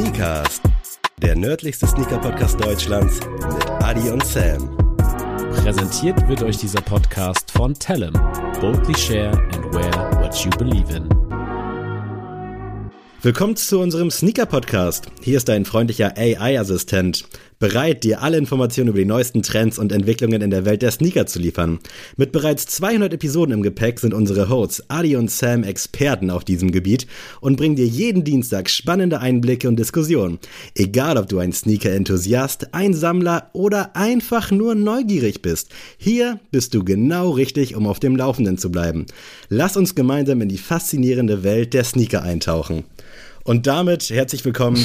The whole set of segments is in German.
Sneakers, der nördlichste Sneaker-Podcast Deutschlands mit Adi und Sam. Präsentiert wird euch dieser Podcast von Tellem. Boldly share and wear what you believe in. Willkommen zu unserem Sneaker-Podcast. Hier ist dein freundlicher AI-Assistent, bereit, dir alle Informationen über die neuesten Trends und Entwicklungen in der Welt der Sneaker zu liefern. Mit bereits 200 Episoden im Gepäck sind unsere Hosts Adi und Sam Experten auf diesem Gebiet und bringen dir jeden Dienstag spannende Einblicke und Diskussionen. Egal, ob du ein Sneaker-Enthusiast, ein Sammler oder einfach nur neugierig bist. Hier bist du genau richtig, um auf dem Laufenden zu bleiben. Lass uns gemeinsam in die faszinierende Welt der Sneaker eintauchen. Und damit herzlich willkommen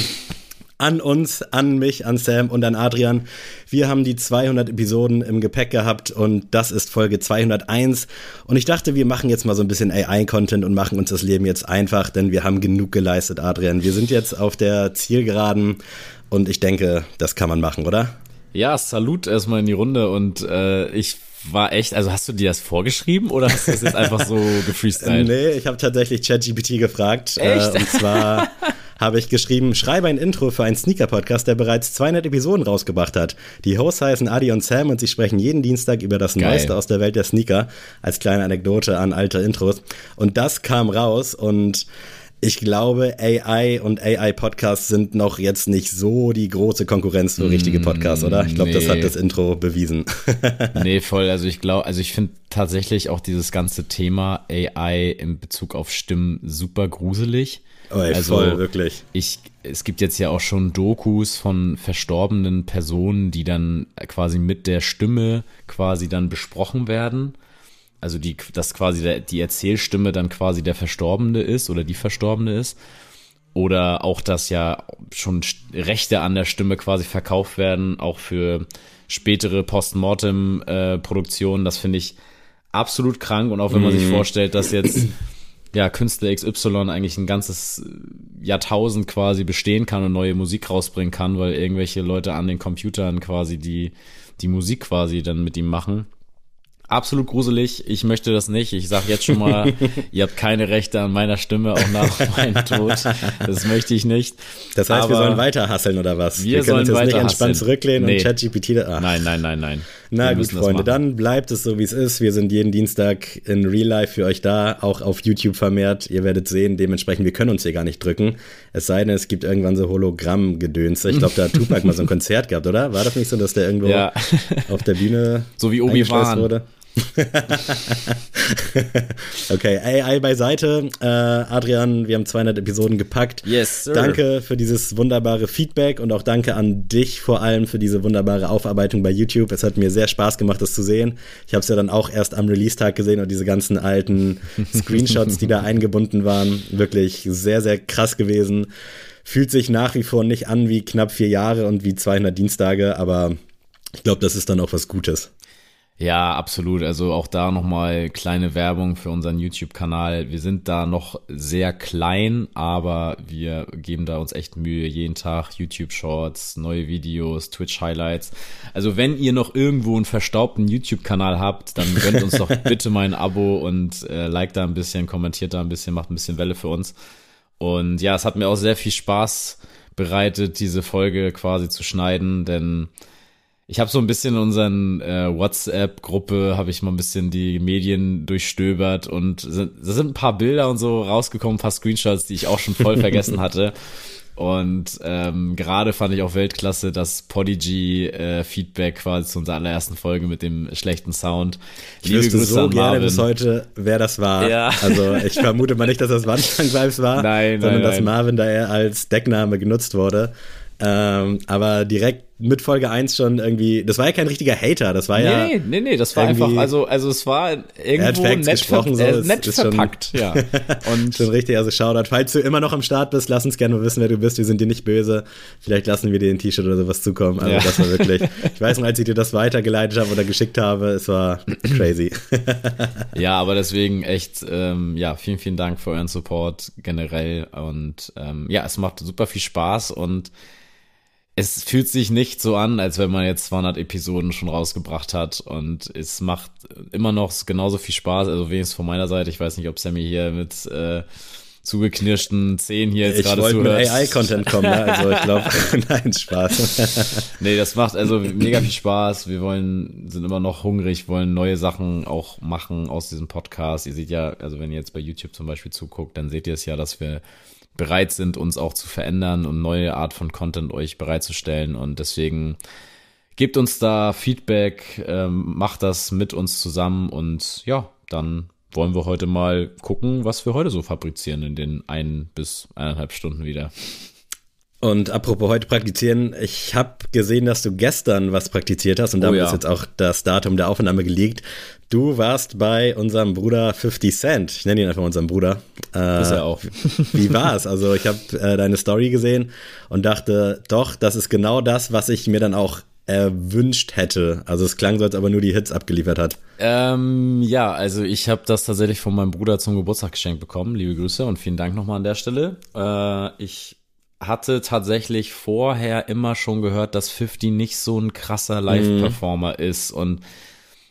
an uns, an mich, an Sam und an Adrian. Wir haben die 200 Episoden im Gepäck gehabt und das ist Folge 201. Und ich dachte, wir machen jetzt mal so ein bisschen AI-Content und machen uns das Leben jetzt einfach, denn wir haben genug geleistet, Adrian. Wir sind jetzt auf der Zielgeraden und ich denke, das kann man machen, oder? Ja, Salut erstmal in die Runde und äh, ich war echt, also hast du dir das vorgeschrieben oder hast du das jetzt einfach so gefreestylt? nee, ich habe tatsächlich ChatGPT gefragt. Echt? Äh, und zwar habe ich geschrieben, schreibe ein Intro für einen Sneaker-Podcast, der bereits 200 Episoden rausgebracht hat. Die Hosts heißen Adi und Sam und sie sprechen jeden Dienstag über das Geil. Neueste aus der Welt der Sneaker als kleine Anekdote an alte Intros. Und das kam raus und ich glaube, AI und AI-Podcasts sind noch jetzt nicht so die große Konkurrenz für richtige Podcasts, oder? Ich glaube, nee. das hat das Intro bewiesen. nee, voll. Also ich glaube, also ich finde tatsächlich auch dieses ganze Thema AI in Bezug auf Stimmen super gruselig. Oh, ey, also voll, wirklich. Ich, es gibt jetzt ja auch schon Dokus von verstorbenen Personen, die dann quasi mit der Stimme quasi dann besprochen werden also die, dass quasi der, die Erzählstimme dann quasi der Verstorbene ist oder die Verstorbene ist. Oder auch, dass ja schon Rechte an der Stimme quasi verkauft werden, auch für spätere Postmortem-Produktionen. das finde ich absolut krank. Und auch wenn man sich mhm. vorstellt, dass jetzt ja, Künstler XY eigentlich ein ganzes Jahrtausend quasi bestehen kann und neue Musik rausbringen kann, weil irgendwelche Leute an den Computern quasi die, die Musik quasi dann mit ihm machen absolut gruselig. Ich möchte das nicht. Ich sage jetzt schon mal, ihr habt keine Rechte an meiner Stimme, auch nach meinem Tod. Das möchte ich nicht. Das heißt, Aber wir sollen weiter hasseln oder was? Wir, wir können uns jetzt nicht entspannt zurücklehnen nee. und ChatGPT. Nein, nein, nein, nein. Na wir gut, Freunde, dann bleibt es so, wie es ist. Wir sind jeden Dienstag in Real Life für euch da, auch auf YouTube vermehrt. Ihr werdet sehen, dementsprechend, wir können uns hier gar nicht drücken. Es sei denn, es gibt irgendwann so Hologramm-Gedönse. Ich glaube, da hat Tupac mal so ein Konzert gehabt, oder? War das nicht so, dass der irgendwo ja. auf der Bühne so wie Obi-Wan wurde? okay, AI beiseite. Äh, Adrian, wir haben 200 Episoden gepackt. Yes, sir. Danke für dieses wunderbare Feedback und auch danke an dich vor allem für diese wunderbare Aufarbeitung bei YouTube. Es hat mir sehr Spaß gemacht, das zu sehen. Ich habe es ja dann auch erst am Release-Tag gesehen und diese ganzen alten Screenshots, die da eingebunden waren, wirklich sehr, sehr krass gewesen. Fühlt sich nach wie vor nicht an wie knapp vier Jahre und wie 200 Dienstage, aber ich glaube, das ist dann auch was Gutes. Ja, absolut. Also auch da nochmal kleine Werbung für unseren YouTube-Kanal. Wir sind da noch sehr klein, aber wir geben da uns echt Mühe. Jeden Tag YouTube-Shorts, neue Videos, Twitch-Highlights. Also wenn ihr noch irgendwo einen verstaubten YouTube-Kanal habt, dann gönnt uns doch bitte mal ein Abo und äh, liked da ein bisschen, kommentiert da ein bisschen, macht ein bisschen Welle für uns. Und ja, es hat mir auch sehr viel Spaß bereitet, diese Folge quasi zu schneiden, denn ich habe so ein bisschen in unseren äh, WhatsApp-Gruppe, habe ich mal ein bisschen die Medien durchstöbert und da sind ein paar Bilder und so rausgekommen, ein paar Screenshots, die ich auch schon voll vergessen hatte. Und ähm, gerade fand ich auch Weltklasse das Podigy-Feedback äh, quasi zu unserer allerersten Folge mit dem schlechten Sound. Ich Liebe wüsste Grüße so gerne bis heute, wer das war. Ja. Also ich vermute mal nicht, dass das Wandschrank Vibes war, nein, sondern nein, dass Marvin da eher als Deckname genutzt wurde. Ähm, aber direkt mit Folge 1 schon irgendwie, das war ja kein richtiger Hater, das war nee, ja. Nee, nee, nee, das war einfach, also, also es war irgendwo nett, ver so, äh, nett verpackt, schon, ja. Und schon richtig, also Shoutout. Falls du immer noch am Start bist, lass uns gerne wissen, wer du bist, wir sind dir nicht böse. Vielleicht lassen wir dir ein T-Shirt oder sowas zukommen. Also ja. das war wirklich, ich weiß noch, als ich dir das weitergeleitet habe oder geschickt habe, es war crazy. ja, aber deswegen echt, ähm, ja, vielen, vielen Dank für euren Support generell und ähm, ja, es macht super viel Spaß und es fühlt sich nicht so an, als wenn man jetzt 200 Episoden schon rausgebracht hat und es macht immer noch genauso viel Spaß, also wenigstens von meiner Seite. Ich weiß nicht, ob Sammy hier mit äh, zugeknirschten Zehen hier jetzt ich gerade mit zuhörst. AI-Content kommen, ne? also ich glaube, nein, Spaß. nee, das macht also mega viel Spaß. Wir wollen, sind immer noch hungrig, wollen neue Sachen auch machen aus diesem Podcast. Ihr seht ja, also wenn ihr jetzt bei YouTube zum Beispiel zuguckt, dann seht ihr es ja, dass wir bereit sind, uns auch zu verändern und neue Art von Content euch bereitzustellen. Und deswegen gebt uns da Feedback, ähm, macht das mit uns zusammen und ja, dann wollen wir heute mal gucken, was wir heute so fabrizieren in den ein bis eineinhalb Stunden wieder. Und apropos heute praktizieren, ich habe gesehen, dass du gestern was praktiziert hast und damit oh ja. ist jetzt auch das Datum der Aufnahme gelegt. Du warst bei unserem Bruder 50 Cent. Ich nenne ihn einfach unseren Bruder. Äh, ist er auch. Wie war's? Also ich habe äh, deine Story gesehen und dachte, doch, das ist genau das, was ich mir dann auch erwünscht hätte. Also es klang so, als ob er nur die Hits abgeliefert hat. Ähm, ja, also ich habe das tatsächlich von meinem Bruder zum Geburtstag geschenkt bekommen. Liebe Grüße und vielen Dank nochmal an der Stelle. Äh, ich hatte tatsächlich vorher immer schon gehört, dass 50 nicht so ein krasser Live-Performer mm. ist und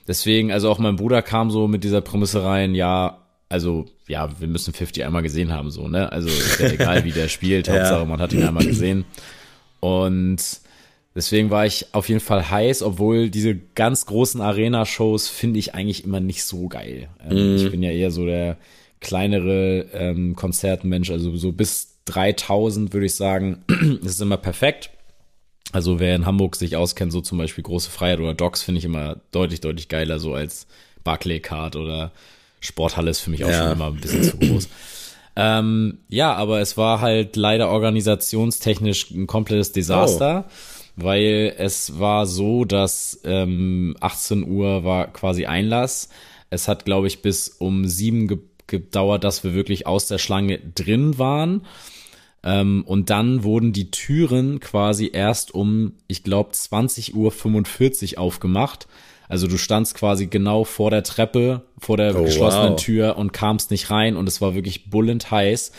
deswegen, also auch mein Bruder kam so mit dieser Prämisse rein, ja, also ja, wir müssen 50 einmal gesehen haben, so, ne? Also ist ja egal, wie der spielt, Hauptsache ja. man hat ihn einmal gesehen. Und Deswegen war ich auf jeden Fall heiß, obwohl diese ganz großen Arena-Shows finde ich eigentlich immer nicht so geil. Ähm, mm. Ich bin ja eher so der kleinere ähm, Konzertmensch, also so bis 3000 würde ich sagen, ist immer perfekt. Also wer in Hamburg sich auskennt, so zum Beispiel Große Freiheit oder Docs, finde ich immer deutlich, deutlich geiler, so als Barclaycard oder Sporthalle ist für mich auch ja. schon immer ein bisschen zu groß. Ähm, ja, aber es war halt leider organisationstechnisch ein komplettes Desaster. Oh weil es war so, dass ähm, 18 Uhr war quasi Einlass. Es hat, glaube ich, bis um sieben ge gedauert, dass wir wirklich aus der Schlange drin waren. Ähm, und dann wurden die Türen quasi erst um, ich glaube, 20 Uhr 45 aufgemacht. Also du standst quasi genau vor der Treppe, vor der oh, geschlossenen wow. Tür und kamst nicht rein und es war wirklich bullend heiß.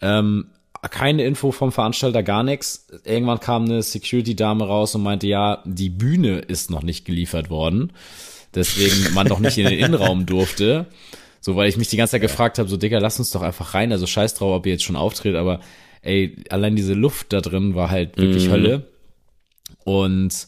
Ähm, keine Info vom Veranstalter, gar nichts. Irgendwann kam eine Security-Dame raus und meinte, ja, die Bühne ist noch nicht geliefert worden. Deswegen man doch nicht in den Innenraum durfte. So, weil ich mich die ganze Zeit gefragt habe, so, Digga, lass uns doch einfach rein. Also scheiß drauf, ob ihr jetzt schon auftritt, aber ey, allein diese Luft da drin war halt wirklich mm. Hölle. Und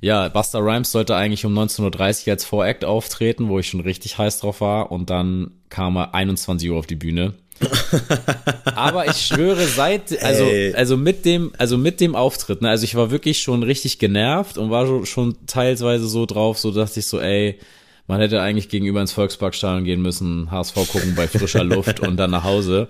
ja, Buster Rhymes sollte eigentlich um 19.30 Uhr als Voract auftreten, wo ich schon richtig heiß drauf war. Und dann kam er 21 Uhr auf die Bühne. Aber ich schwöre, seit, also, also mit dem, also mit dem Auftritt, ne, also ich war wirklich schon richtig genervt und war schon, schon teilweise so drauf, so dachte ich so, ey, man hätte eigentlich gegenüber ins Volksparkstadion gehen müssen, HSV gucken bei frischer Luft und dann nach Hause.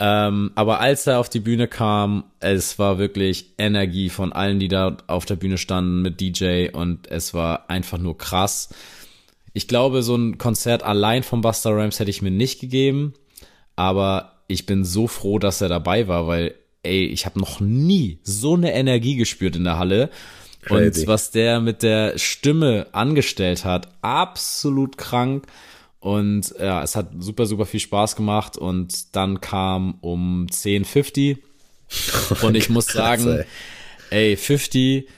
Ähm, aber als er auf die Bühne kam, es war wirklich Energie von allen, die da auf der Bühne standen mit DJ und es war einfach nur krass. Ich glaube, so ein Konzert allein von Buster Rhymes hätte ich mir nicht gegeben aber ich bin so froh, dass er dabei war, weil, ey, ich habe noch nie so eine Energie gespürt in der Halle. Crazy. Und was der mit der Stimme angestellt hat, absolut krank. Und ja, es hat super, super viel Spaß gemacht. Und dann kam um 10.50 und ich muss sagen, ey. ey, 50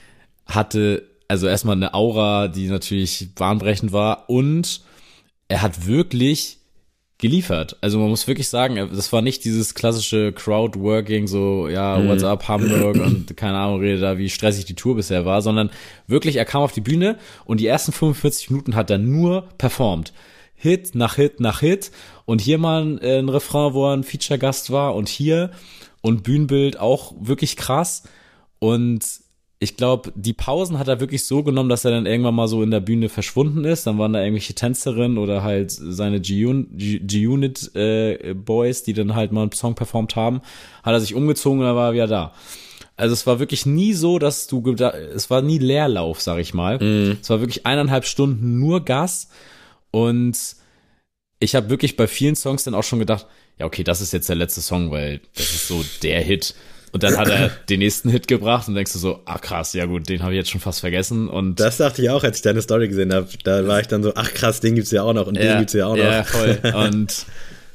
hatte also erstmal eine Aura, die natürlich bahnbrechend war. Und er hat wirklich geliefert. Also man muss wirklich sagen, das war nicht dieses klassische Crowdworking, so, ja, mhm. what's up, Hamburg und keine Ahnung, rede da, wie stressig die Tour bisher war, sondern wirklich, er kam auf die Bühne und die ersten 45 Minuten hat er nur performt. Hit nach Hit nach Hit und hier mal ein, äh, ein Refrain, wo er ein Feature-Gast war und hier und Bühnenbild auch wirklich krass und ich glaube, die Pausen hat er wirklich so genommen, dass er dann irgendwann mal so in der Bühne verschwunden ist. Dann waren da irgendwelche Tänzerinnen oder halt seine G-Unit äh, Boys, die dann halt mal einen Song performt haben. Hat er sich umgezogen und dann war er wieder da. Also es war wirklich nie so, dass du, es war nie Leerlauf, sag ich mal. Mm. Es war wirklich eineinhalb Stunden nur Gas und ich habe wirklich bei vielen Songs dann auch schon gedacht, ja okay, das ist jetzt der letzte Song, weil das ist so der Hit. Und dann hat er den nächsten Hit gebracht und denkst du so, ach krass, ja gut, den habe ich jetzt schon fast vergessen. Und das dachte ich auch, als ich deine Story gesehen habe. Da war ich dann so, ach krass, den gibt's ja auch noch und ja, den gibt's ja auch noch. Ja, voll. Und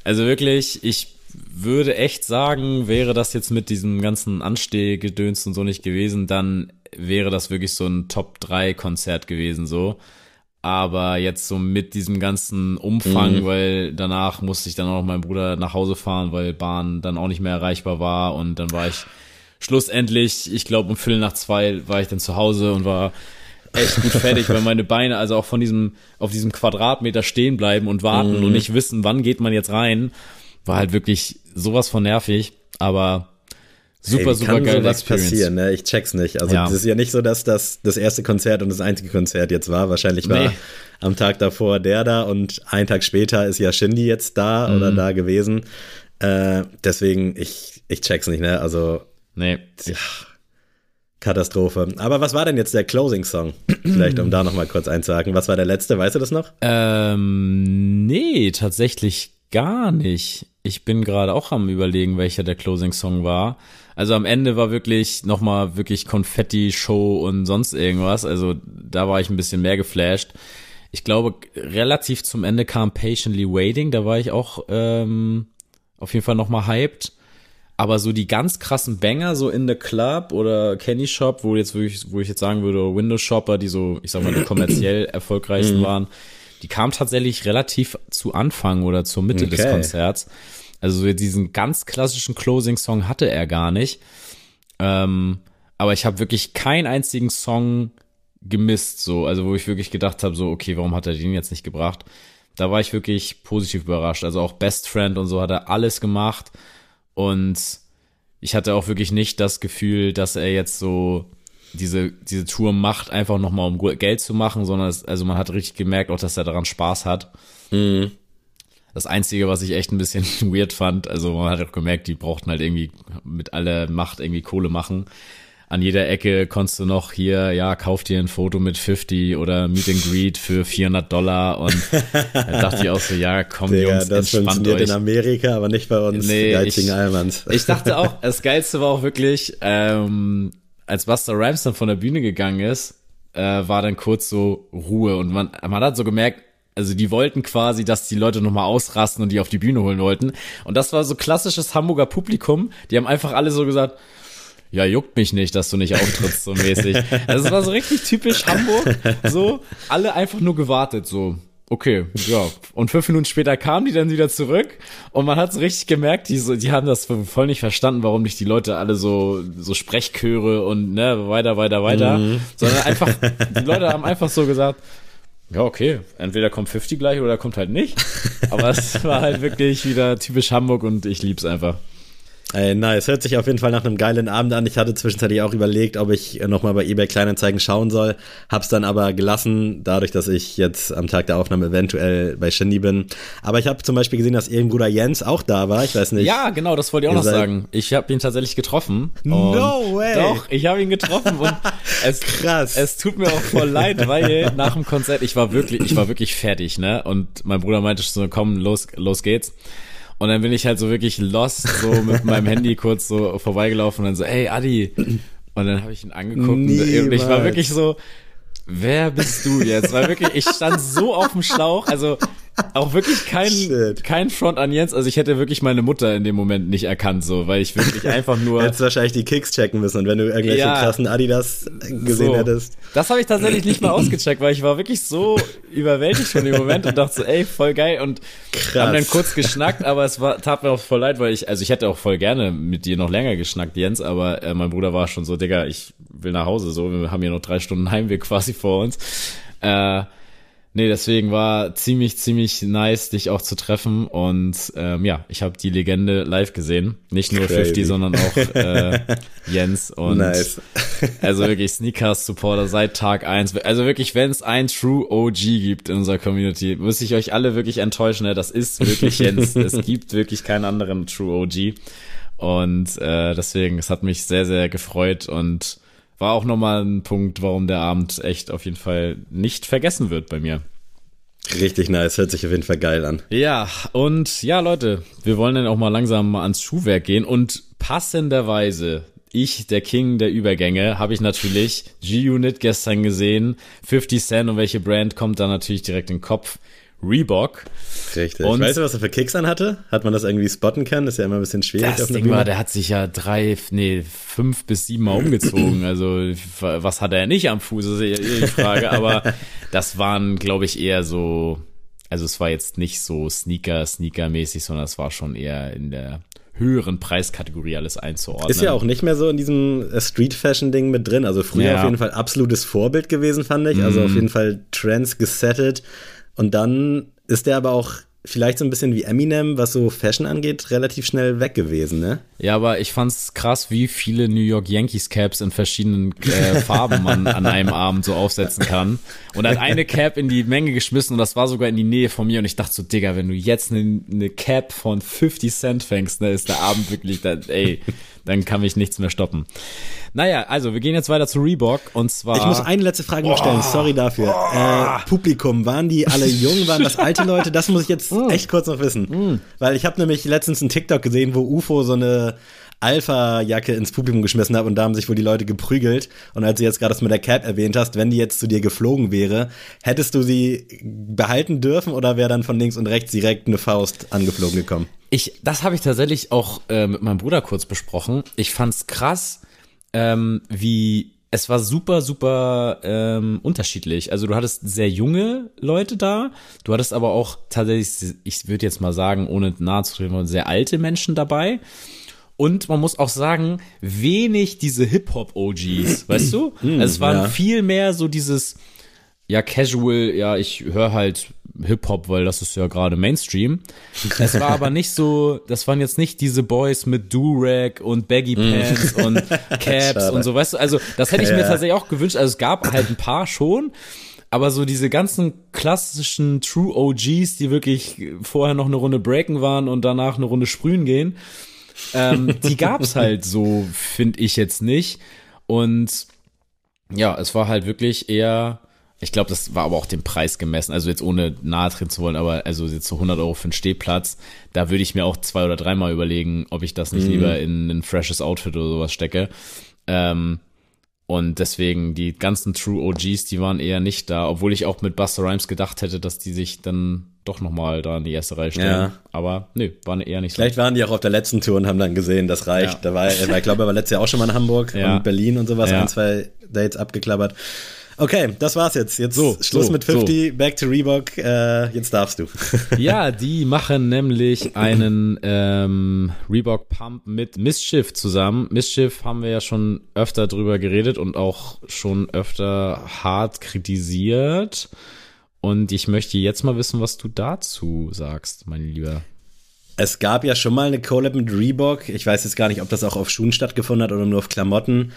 also wirklich, ich würde echt sagen, wäre das jetzt mit diesem ganzen Anstehgedöns und so nicht gewesen, dann wäre das wirklich so ein Top 3 Konzert gewesen so. Aber jetzt so mit diesem ganzen Umfang, mhm. weil danach musste ich dann auch meinem Bruder nach Hause fahren, weil Bahn dann auch nicht mehr erreichbar war und dann war ich schlussendlich, ich glaube um Viertel nach zwei war ich dann zu Hause und war echt gut fertig, weil meine Beine also auch von diesem, auf diesem Quadratmeter stehen bleiben und warten mhm. und nicht wissen, wann geht man jetzt rein, war halt wirklich sowas von nervig, aber super, hey, super geil. Was passieren, ne? Ich check's nicht. Also, es ist ja nicht so, dass das das erste Konzert und das einzige Konzert jetzt war. Wahrscheinlich war nee. am Tag davor der da und einen Tag später ist ja Shindy jetzt da mhm. oder da gewesen. Äh, deswegen, ich, ich check's nicht, ne? Also, nee. Ja, Katastrophe. Aber was war denn jetzt der Closing-Song? Vielleicht, um da nochmal kurz einzuhaken. Was war der letzte? Weißt du das noch? Ähm, nee, tatsächlich gar nicht. Ich bin gerade auch am überlegen, welcher der Closing-Song war. Also am Ende war wirklich nochmal wirklich Konfetti-Show und sonst irgendwas. Also da war ich ein bisschen mehr geflasht. Ich glaube, relativ zum Ende kam Patiently Waiting. Da war ich auch ähm, auf jeden Fall nochmal hyped. Aber so die ganz krassen Banger, so in the Club oder Kenny Shop, wo jetzt wirklich, wo ich jetzt sagen würde, Windows Shopper, die so, ich sag mal, die kommerziell erfolgreichsten mhm. waren, die kamen tatsächlich relativ zu Anfang oder zur Mitte okay. des Konzerts. Also so diesen ganz klassischen Closing-Song hatte er gar nicht. Ähm, aber ich habe wirklich keinen einzigen Song gemisst, so, also wo ich wirklich gedacht habe, so, okay, warum hat er den jetzt nicht gebracht? Da war ich wirklich positiv überrascht. Also auch Best Friend und so hat er alles gemacht. Und ich hatte auch wirklich nicht das Gefühl, dass er jetzt so diese, diese Tour macht, einfach nochmal um Geld zu machen, sondern es, also man hat richtig gemerkt auch, dass er daran Spaß hat. Mhm. Das Einzige, was ich echt ein bisschen weird fand, also man hat auch gemerkt, die brauchten halt irgendwie mit aller Macht irgendwie Kohle machen an jeder Ecke konntest du noch hier, ja, kauf dir ein Foto mit 50 oder Meet and Greet für 400 Dollar und da dachte ich auch so, ja, komm Digga, Jungs, das entspannt euch. in Amerika, aber nicht bei uns, nee, Almans. Ich dachte auch, das Geilste war auch wirklich, ähm, als Buster Rhymes dann von der Bühne gegangen ist, äh, war dann kurz so Ruhe und man, man hat so gemerkt, also die wollten quasi, dass die Leute nochmal ausrasten und die auf die Bühne holen wollten. Und das war so klassisches Hamburger Publikum. Die haben einfach alle so gesagt, ja, juckt mich nicht, dass du nicht auftrittst, so mäßig. Also es war so richtig typisch Hamburg, so, alle einfach nur gewartet, so. Okay, ja. Und fünf Minuten später kamen die dann wieder zurück und man hat so richtig gemerkt, die, so, die haben das voll nicht verstanden, warum nicht die Leute alle so, so Sprechchöre und ne, weiter, weiter, weiter, mhm. sondern einfach, die Leute haben einfach so gesagt, ja, okay, entweder kommt 50 gleich oder kommt halt nicht. Aber es war halt wirklich wieder typisch Hamburg und ich lieb's einfach. Ey, nice. Hört sich auf jeden Fall nach einem geilen Abend an. Ich hatte zwischenzeitlich auch überlegt, ob ich nochmal bei eBay Kleinanzeigen schauen soll. Hab's dann aber gelassen, dadurch, dass ich jetzt am Tag der Aufnahme eventuell bei Shindy bin. Aber ich habe zum Beispiel gesehen, dass Bruder Jens auch da war. Ich weiß nicht. Ja, genau, das wollte ich auch noch sagen. Ich habe ihn tatsächlich getroffen. No way! Doch, ich habe ihn getroffen und es, Krass. es tut mir auch voll leid, weil nach dem Konzert, ich war wirklich, ich war wirklich fertig, ne? Und mein Bruder meinte so, komm, los, los geht's. Und dann bin ich halt so wirklich lost, so mit meinem Handy kurz so vorbeigelaufen und dann so, ey, Adi. Und dann habe ich ihn angeguckt Niemals. und ich war wirklich so, wer bist du jetzt? Weil wirklich, ich stand so auf dem Schlauch, also auch wirklich kein, kein Front an Jens. Also ich hätte wirklich meine Mutter in dem Moment nicht erkannt, so, weil ich wirklich einfach nur. Hättest wahrscheinlich die Kicks checken müssen und wenn du irgendwelche ja, krassen Adidas gesehen so. hättest. Das habe ich tatsächlich nicht mal ausgecheckt, weil ich war wirklich so überwältigt von dem Moment und dachte so, ey, voll geil und Krass. haben dann kurz geschnackt, aber es war, tat mir auch voll leid, weil ich, also ich hätte auch voll gerne mit dir noch länger geschnackt, Jens, aber äh, mein Bruder war schon so, Digga, ich will nach Hause, so, wir haben hier noch drei Stunden Heimweg quasi vor uns. Äh, Nee, deswegen war ziemlich, ziemlich nice, dich auch zu treffen. Und ähm, ja, ich habe die Legende live gesehen. Nicht nur Crazy. 50, sondern auch äh, Jens. Und nice. also wirklich Sneakers-Supporter seit Tag eins. Also wirklich, wenn es ein True OG gibt in unserer Community, muss ich euch alle wirklich enttäuschen. Ne? Das ist wirklich Jens. es gibt wirklich keinen anderen True OG. Und äh, deswegen, es hat mich sehr, sehr gefreut und war auch nochmal ein Punkt, warum der Abend echt auf jeden Fall nicht vergessen wird bei mir. Richtig nice, hört sich auf jeden Fall geil an. Ja, und ja, Leute, wir wollen dann auch mal langsam mal ans Schuhwerk gehen und passenderweise, ich, der King der Übergänge, habe ich natürlich G-Unit gestern gesehen, 50 Cent und welche Brand kommt da natürlich direkt in den Kopf? Reebok. Richtig. Und weißt du, was er für Kicks anhatte? Hat man das irgendwie spotten können? Das ist ja immer ein bisschen schwierig. Das Ding war, der hat sich ja drei, nee, fünf bis sieben Mal umgezogen. Also, was hat er nicht am Fuß? Das ist ja die Frage. Aber das waren, glaube ich, eher so, also es war jetzt nicht so Sneaker, Sneaker-mäßig, sondern es war schon eher in der höheren Preiskategorie alles einzuordnen. Ist ja auch nicht mehr so in diesem äh, Street-Fashion-Ding mit drin. Also früher ja. auf jeden Fall absolutes Vorbild gewesen, fand ich. Also mm. auf jeden Fall Trends gesettet. Und dann ist der aber auch vielleicht so ein bisschen wie Eminem, was so Fashion angeht, relativ schnell weg gewesen, ne? Ja, aber ich fand's krass, wie viele New York Yankees Caps in verschiedenen äh, Farben man an einem Abend so aufsetzen kann. Und dann eine Cap in die Menge geschmissen und das war sogar in die Nähe von mir und ich dachte so, Digga, wenn du jetzt eine, eine Cap von 50 Cent fängst, ne, ist der Abend wirklich, da, ey, dann kann mich nichts mehr stoppen. Naja, also wir gehen jetzt weiter zu Reebok und zwar. Ich muss eine letzte Frage noch stellen, sorry dafür. Äh, Publikum, waren die alle jung, waren das alte Leute? Das muss ich jetzt mm. echt kurz noch wissen. Mm. Weil ich habe nämlich letztens einen TikTok gesehen, wo UFO so eine Alpha-Jacke ins Publikum geschmissen hat und da haben sich wohl die Leute geprügelt. Und als du jetzt gerade das mit der Cap erwähnt hast, wenn die jetzt zu dir geflogen wäre, hättest du sie behalten dürfen oder wäre dann von links und rechts direkt eine Faust angeflogen gekommen? Ich, das habe ich tatsächlich auch äh, mit meinem Bruder kurz besprochen. Ich fand's krass, ähm, wie es war super, super ähm, unterschiedlich. Also du hattest sehr junge Leute da, du hattest aber auch tatsächlich, ich würde jetzt mal sagen, ohne nahe zu treten, sehr alte Menschen dabei. Und man muss auch sagen, wenig diese Hip-Hop-OGs, weißt du? Also es waren ja. viel mehr so dieses, ja, casual, ja, ich höre halt Hip-Hop, weil das ist ja gerade Mainstream. Es war aber nicht so, das waren jetzt nicht diese Boys mit Do-Rag und Baggy mm. Pants mm. und Caps und so, weißt du? Also das hätte ich mir tatsächlich auch gewünscht. Also es gab halt ein paar schon, aber so diese ganzen klassischen True OGs, die wirklich vorher noch eine Runde breaken waren und danach eine Runde sprühen gehen, ähm, die gab's halt so, finde ich jetzt nicht. Und ja, es war halt wirklich eher, ich glaube, das war aber auch dem Preis gemessen. Also jetzt ohne nahe treten zu wollen, aber also jetzt so 100 Euro für einen Stehplatz, da würde ich mir auch zwei oder dreimal überlegen, ob ich das nicht mhm. lieber in ein freshes Outfit oder sowas stecke. Ähm, und deswegen die ganzen True OGs, die waren eher nicht da, obwohl ich auch mit Buster Rhymes gedacht hätte, dass die sich dann doch nochmal da in die erste Reihe stellen. Ja. Aber nö, waren eher nicht so. Vielleicht waren die auch auf der letzten Tour und haben dann gesehen, das reicht. Ja. Da war, ich glaube, er war letztes Jahr auch schon mal in Hamburg ja. und Berlin und sowas, ein, zwei Dates abgeklappert. Okay, das war's jetzt. Jetzt so, Schluss so, mit 50, so. back to Reebok. Äh, jetzt darfst du. ja, die machen nämlich einen ähm, Reebok Pump mit Mischief zusammen. Mischief haben wir ja schon öfter drüber geredet und auch schon öfter hart kritisiert. Und ich möchte jetzt mal wissen, was du dazu sagst, mein Lieber. Es gab ja schon mal eine Collab mit Reebok. Ich weiß jetzt gar nicht, ob das auch auf Schuhen stattgefunden hat oder nur auf Klamotten.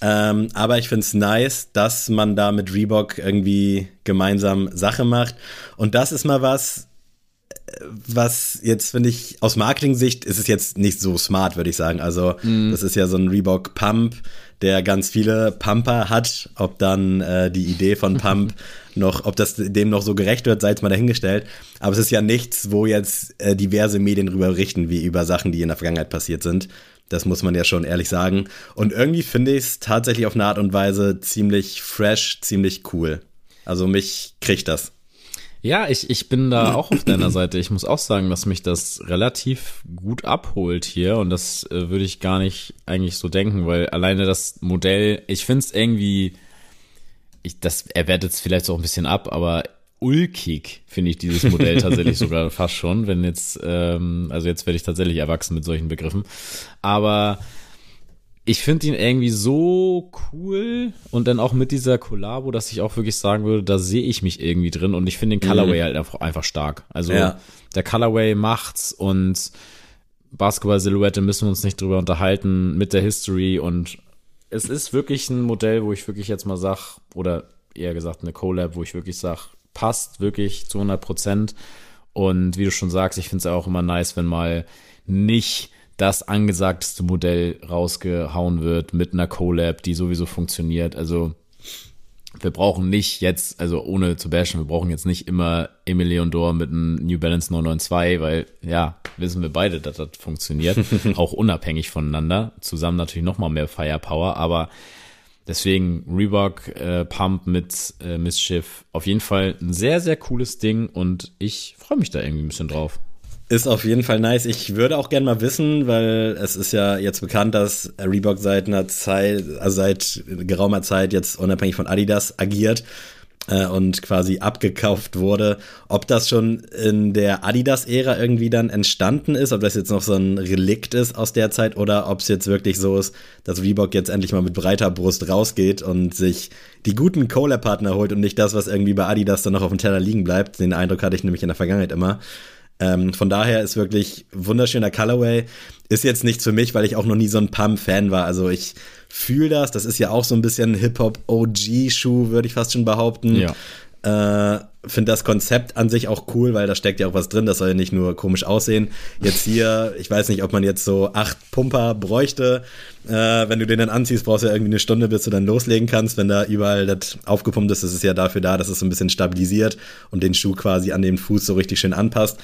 Ähm, aber ich finde es nice, dass man da mit Reebok irgendwie gemeinsam Sache macht. Und das ist mal was, was jetzt finde ich aus Marketing-Sicht ist es jetzt nicht so smart, würde ich sagen. Also mm. das ist ja so ein Reebok Pump, der ganz viele Pumper hat. Ob dann äh, die Idee von Pump noch, ob das dem noch so gerecht wird, sei es mal dahingestellt. Aber es ist ja nichts, wo jetzt äh, diverse Medien drüber berichten, wie über Sachen, die in der Vergangenheit passiert sind. Das muss man ja schon ehrlich sagen. Und irgendwie finde ich es tatsächlich auf eine Art und Weise ziemlich fresh, ziemlich cool. Also mich kriegt das. Ja, ich, ich bin da auch auf deiner Seite. Ich muss auch sagen, dass mich das relativ gut abholt hier und das äh, würde ich gar nicht eigentlich so denken, weil alleine das Modell, ich finde es irgendwie, ich, das erwertet es vielleicht so ein bisschen ab, aber ulkig, finde ich dieses Modell tatsächlich sogar fast schon, wenn jetzt, ähm, also jetzt werde ich tatsächlich erwachsen mit solchen Begriffen. Aber ich finde ihn irgendwie so cool und dann auch mit dieser Collabo, dass ich auch wirklich sagen würde, da sehe ich mich irgendwie drin und ich finde den Colorway mhm. halt einfach, einfach stark. Also ja. der Colorway macht's und Basketball-Silhouette müssen wir uns nicht drüber unterhalten mit der History und es ist wirklich ein Modell, wo ich wirklich jetzt mal sag, oder eher gesagt eine Collab, wo ich wirklich sag, passt wirklich zu 100 Prozent. Und wie du schon sagst, ich finde es auch immer nice, wenn mal nicht das angesagteste Modell rausgehauen wird mit einer Collab, die sowieso funktioniert. Also wir brauchen nicht jetzt, also ohne zu bashen, wir brauchen jetzt nicht immer Emil Leondor mit einem New Balance 992, weil ja, wissen wir beide, dass das funktioniert, auch unabhängig voneinander. Zusammen natürlich noch mal mehr Firepower, aber Deswegen Reebok äh, Pump mit äh, Missschiff. Auf jeden Fall ein sehr, sehr cooles Ding und ich freue mich da irgendwie ein bisschen drauf. Ist auf jeden Fall nice. Ich würde auch gerne mal wissen, weil es ist ja jetzt bekannt, dass Reebok seit einer Zeit, also seit geraumer Zeit jetzt unabhängig von Adidas agiert äh, und quasi abgekauft wurde, ob das schon in der Adidas-Ära irgendwie dann entstanden ist, ob das jetzt noch so ein Relikt ist aus der Zeit oder ob es jetzt wirklich so ist, dass Reebok jetzt endlich mal mit breiter Brust rausgeht und sich die guten Cola-Partner holt und nicht das, was irgendwie bei Adidas dann noch auf dem Teller liegen bleibt. Den Eindruck hatte ich nämlich in der Vergangenheit immer. Ähm, von daher ist wirklich wunderschöner Colorway. Ist jetzt nichts für mich, weil ich auch noch nie so ein Pump-Fan war. Also ich fühle das. Das ist ja auch so ein bisschen Hip-Hop-OG-Schuh, würde ich fast schon behaupten. Ja. Äh, Finde das Konzept an sich auch cool, weil da steckt ja auch was drin. Das soll ja nicht nur komisch aussehen. Jetzt hier, ich weiß nicht, ob man jetzt so acht Pumper bräuchte. Äh, wenn du den dann anziehst, brauchst du ja irgendwie eine Stunde, bis du dann loslegen kannst. Wenn da überall das aufgepumpt ist, ist es ja dafür da, dass es so ein bisschen stabilisiert und den Schuh quasi an den Fuß so richtig schön anpasst.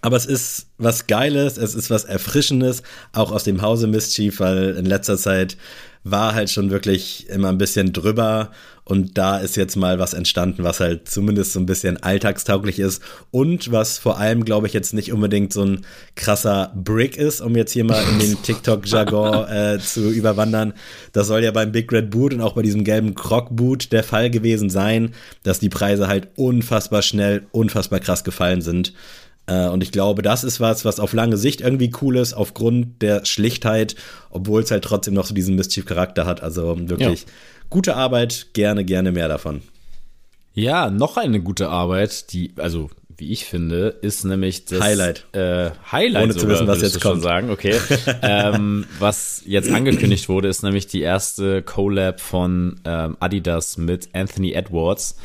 Aber es ist was Geiles, es ist was Erfrischendes, auch aus dem Hause Mischief, weil in letzter Zeit war halt schon wirklich immer ein bisschen drüber und da ist jetzt mal was entstanden, was halt zumindest so ein bisschen alltagstauglich ist und was vor allem, glaube ich, jetzt nicht unbedingt so ein krasser Brick ist, um jetzt hier mal in den TikTok-Jargon äh, zu überwandern. Das soll ja beim Big Red Boot und auch bei diesem gelben Croc-Boot der Fall gewesen sein, dass die Preise halt unfassbar schnell, unfassbar krass gefallen sind. Äh, und ich glaube, das ist was, was auf lange Sicht irgendwie cool ist, aufgrund der Schlichtheit, obwohl es halt trotzdem noch so diesen Mischief-Charakter hat. Also wirklich ja. gute Arbeit, gerne, gerne mehr davon. Ja, noch eine gute Arbeit, die, also wie ich finde, ist nämlich das Highlight. Äh, Highlight Ohne sogar, zu wissen, was jetzt kommt. sagen, okay. ähm, was jetzt angekündigt wurde, ist nämlich die erste Collab von ähm, Adidas mit Anthony Edwards.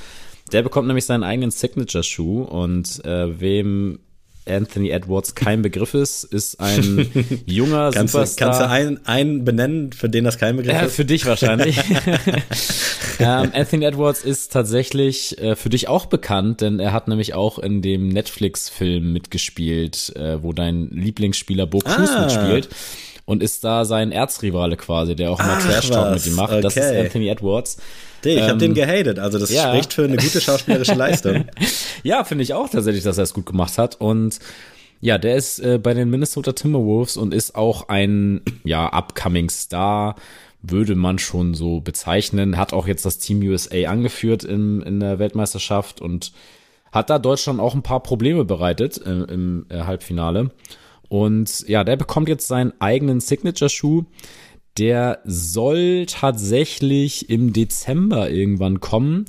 Der bekommt nämlich seinen eigenen Signature-Schuh und äh, wem Anthony Edwards kein Begriff ist, ist ein junger kannst Superstar. Du, kannst du einen, einen benennen, für den das kein Begriff äh, ist? Für dich wahrscheinlich. ähm, Anthony Edwards ist tatsächlich äh, für dich auch bekannt, denn er hat nämlich auch in dem Netflix-Film mitgespielt, äh, wo dein Lieblingsspieler Bo Cruz ah. mitspielt und ist da sein Erzrivale quasi, der auch mal Trash Talk mit ihm macht. Okay. Das ist Anthony Edwards. Nee, ich ähm, habe den gehatet, also das ja. spricht für eine gute schauspielerische Leistung. ja, finde ich auch tatsächlich, dass er es gut gemacht hat und ja, der ist äh, bei den Minnesota Timberwolves und ist auch ein ja upcoming Star, würde man schon so bezeichnen. Hat auch jetzt das Team USA angeführt in, in der Weltmeisterschaft und hat da Deutschland auch ein paar Probleme bereitet äh, im äh, Halbfinale. Und ja, der bekommt jetzt seinen eigenen Signature-Schuh. Der soll tatsächlich im Dezember irgendwann kommen.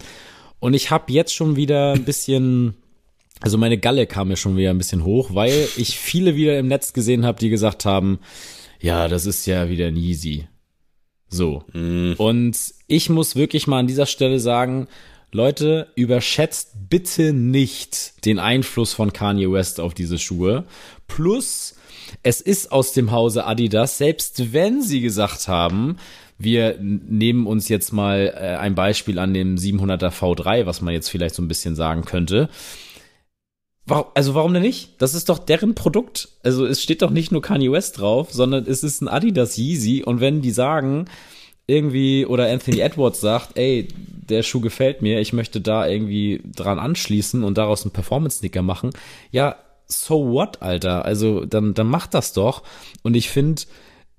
Und ich habe jetzt schon wieder ein bisschen, also meine Galle kam mir schon wieder ein bisschen hoch, weil ich viele wieder im Netz gesehen habe, die gesagt haben, ja, das ist ja wieder ein Yeezy. So. Mm. Und ich muss wirklich mal an dieser Stelle sagen, Leute, überschätzt bitte nicht den Einfluss von Kanye West auf diese Schuhe. Plus, es ist aus dem Hause Adidas, selbst wenn sie gesagt haben, wir nehmen uns jetzt mal äh, ein Beispiel an dem 700er V3, was man jetzt vielleicht so ein bisschen sagen könnte. Also warum denn nicht? Das ist doch deren Produkt. Also es steht doch nicht nur Kanye West drauf, sondern es ist ein Adidas Yeezy. Und wenn die sagen, irgendwie, oder Anthony Edwards sagt, ey, der Schuh gefällt mir, ich möchte da irgendwie dran anschließen und daraus einen Performance-Sneaker machen, ja, so what, Alter? Also dann, dann macht das doch. Und ich finde,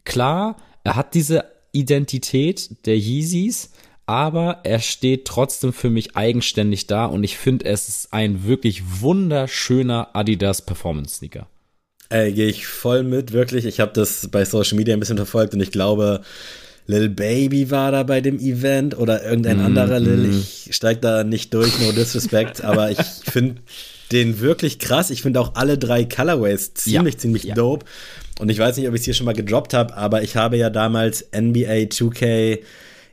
klar, er hat diese Identität der Yeezys, aber er steht trotzdem für mich eigenständig da und ich finde, es ist ein wirklich wunderschöner Adidas Performance Sneaker. Ey, gehe ich voll mit, wirklich. Ich habe das bei Social Media ein bisschen verfolgt und ich glaube, Lil Baby war da bei dem Event oder irgendein mm, anderer Lil. Mm. Ich steig da nicht durch, no disrespect, aber ich finde den wirklich krass. Ich finde auch alle drei Colorways ziemlich, ja, ziemlich ja. dope. Und ich weiß nicht, ob ich es hier schon mal gedroppt habe, aber ich habe ja damals NBA 2K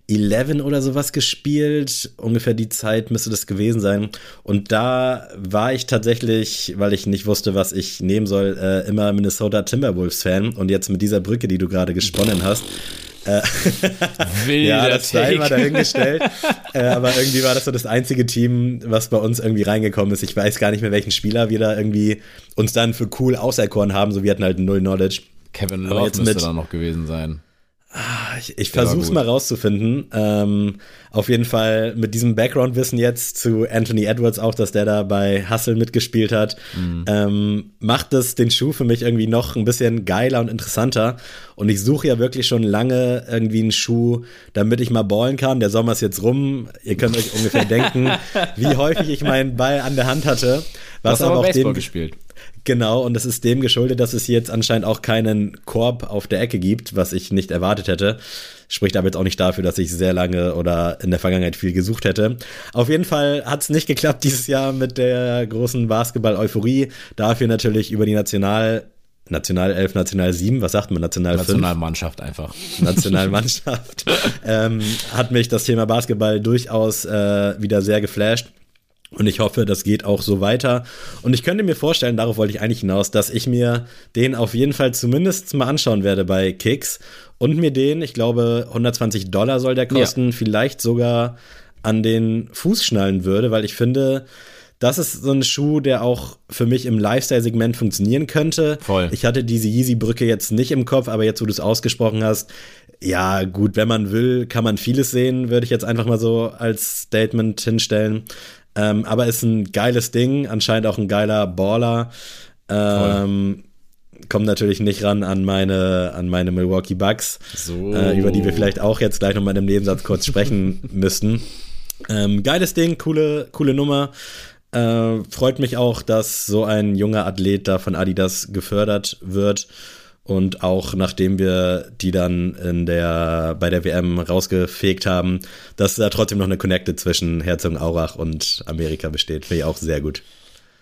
11 oder sowas gespielt. Ungefähr die Zeit müsste das gewesen sein. Und da war ich tatsächlich, weil ich nicht wusste, was ich nehmen soll, äh, immer Minnesota Timberwolves Fan. Und jetzt mit dieser Brücke, die du gerade gesponnen hast, äh, ja, das sei mal dahingestellt. äh, aber irgendwie war das so das einzige Team, was bei uns irgendwie reingekommen ist. Ich weiß gar nicht mehr, welchen Spieler wir da irgendwie uns dann für cool auserkoren haben. So wir hatten halt null Knowledge. Kevin Love müsste da noch gewesen sein. Ich, ich versuche es mal rauszufinden. Ähm, auf jeden Fall mit diesem Background-Wissen jetzt zu Anthony Edwards auch, dass der da bei Hustle mitgespielt hat, mhm. ähm, macht es den Schuh für mich irgendwie noch ein bisschen geiler und interessanter. Und ich suche ja wirklich schon lange irgendwie einen Schuh, damit ich mal ballen kann. Der Sommer ist jetzt rum. Ihr könnt euch ungefähr denken, wie häufig ich meinen Ball an der Hand hatte. Was aber, aber auch Baseball dem, gespielt. Genau, und das ist dem geschuldet, dass es jetzt anscheinend auch keinen Korb auf der Ecke gibt, was ich nicht erwartet hätte. Spricht aber jetzt auch nicht dafür, dass ich sehr lange oder in der Vergangenheit viel gesucht hätte. Auf jeden Fall hat es nicht geklappt dieses Jahr mit der großen Basketball-Euphorie. Dafür natürlich über die National National 11, National 7, was sagt man, National 5? Nationalmannschaft einfach. Nationalmannschaft. ähm, hat mich das Thema Basketball durchaus äh, wieder sehr geflasht. Und ich hoffe, das geht auch so weiter. Und ich könnte mir vorstellen, darauf wollte ich eigentlich hinaus, dass ich mir den auf jeden Fall zumindest mal anschauen werde bei Kicks und mir den, ich glaube, 120 Dollar soll der kosten, ja. vielleicht sogar an den Fuß schnallen würde, weil ich finde, das ist so ein Schuh, der auch für mich im Lifestyle-Segment funktionieren könnte. Voll. Ich hatte diese Yeezy-Brücke jetzt nicht im Kopf, aber jetzt, wo du es ausgesprochen hast, ja, gut, wenn man will, kann man vieles sehen, würde ich jetzt einfach mal so als Statement hinstellen. Ähm, aber ist ein geiles Ding, anscheinend auch ein geiler Baller. Ähm, kommt natürlich nicht ran an meine, an meine Milwaukee Bucks, so. äh, über die wir vielleicht auch jetzt gleich noch mal in einem Nebensatz kurz sprechen müssten. Ähm, geiles Ding, coole, coole Nummer. Äh, freut mich auch, dass so ein junger Athlet da von Adidas gefördert wird. Und auch nachdem wir die dann in der, bei der WM rausgefegt haben, dass da trotzdem noch eine Connecte zwischen Herzogenaurach und Amerika besteht. Finde ich auch sehr gut.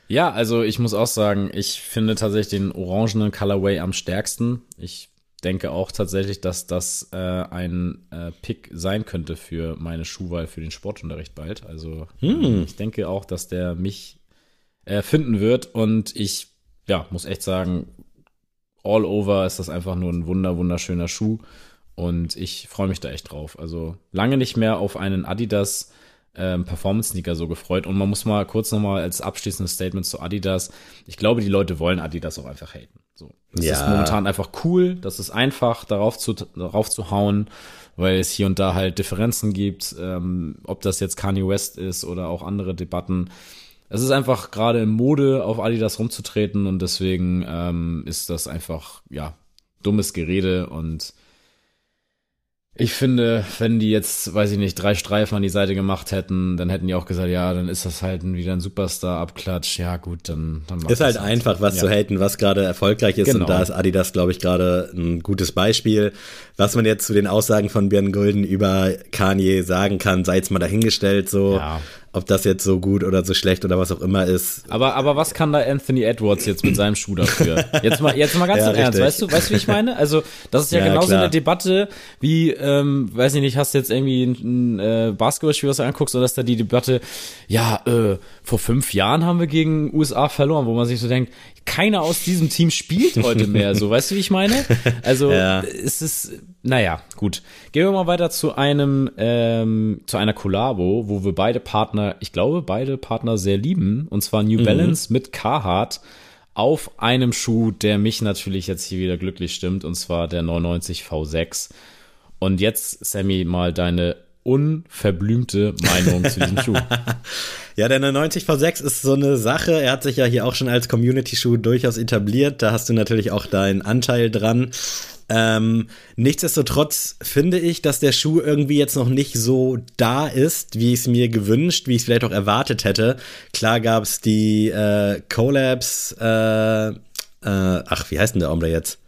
Ja, also ich muss auch sagen, ich finde tatsächlich den orangenen Colorway am stärksten. Ich denke auch tatsächlich, dass das äh, ein äh, Pick sein könnte für meine Schuhwahl für den Sportunterricht bald. Also hm. ich denke auch, dass der mich äh, finden wird und ich ja, muss echt sagen, all over ist das einfach nur ein wunder, wunderschöner Schuh. Und ich freue mich da echt drauf. Also lange nicht mehr auf einen Adidas ähm, Performance-Sneaker so gefreut. Und man muss mal kurz nochmal als abschließendes Statement zu Adidas. Ich glaube, die Leute wollen Adidas auch einfach haten. So. Das ja. ist momentan einfach cool. Das ist einfach, darauf zu, darauf zu hauen, weil es hier und da halt Differenzen gibt. Ähm, ob das jetzt Kanye West ist oder auch andere Debatten es ist einfach gerade in Mode, auf Adidas rumzutreten und deswegen ähm, ist das einfach, ja, dummes Gerede und ich finde, wenn die jetzt, weiß ich nicht, drei Streifen an die Seite gemacht hätten, dann hätten die auch gesagt, ja, dann ist das halt wieder ein Superstar-Abklatsch. Ja, gut, dann, dann Ist halt, halt einfach, was ja. zu haten, was gerade erfolgreich ist. Genau. Und da ist Adidas, glaube ich, gerade ein gutes Beispiel. Was man jetzt zu den Aussagen von Björn Gulden über Kanye sagen kann, sei jetzt mal dahingestellt, so. Ja ob das jetzt so gut oder so schlecht oder was auch immer ist. Aber, aber was kann da Anthony Edwards jetzt mit seinem Schuh dafür? Jetzt mal, jetzt mal ganz ja, im Ernst, weißt du, weißt du, wie ich meine? Also, das ist ja, ja genauso klar. eine Debatte wie, ähm, weiß ich nicht, hast du jetzt irgendwie ein, ein äh, Basketballspiel, was du anguckst, oder ist da die Debatte, ja, äh, vor fünf Jahren haben wir gegen USA verloren, wo man sich so denkt, keiner aus diesem Team spielt heute mehr, so, weißt du, wie ich meine? Also, ja. es ist, naja, gut. Gehen wir mal weiter zu einem, ähm, zu einer Collabo, wo wir beide Partner, ich glaube, beide Partner sehr lieben, und zwar New mhm. Balance mit Carhartt auf einem Schuh, der mich natürlich jetzt hier wieder glücklich stimmt, und zwar der 99 V6. Und jetzt, Sammy, mal deine unverblümte Meinung zu diesem Schuh. Ja, der 90 V6 ist so eine Sache. Er hat sich ja hier auch schon als Community-Schuh durchaus etabliert. Da hast du natürlich auch deinen Anteil dran. Ähm, nichtsdestotrotz finde ich, dass der Schuh irgendwie jetzt noch nicht so da ist, wie ich es mir gewünscht, wie ich es vielleicht auch erwartet hätte. Klar gab es die äh, Collabs, äh, äh, ach, wie heißt denn der Ombre jetzt?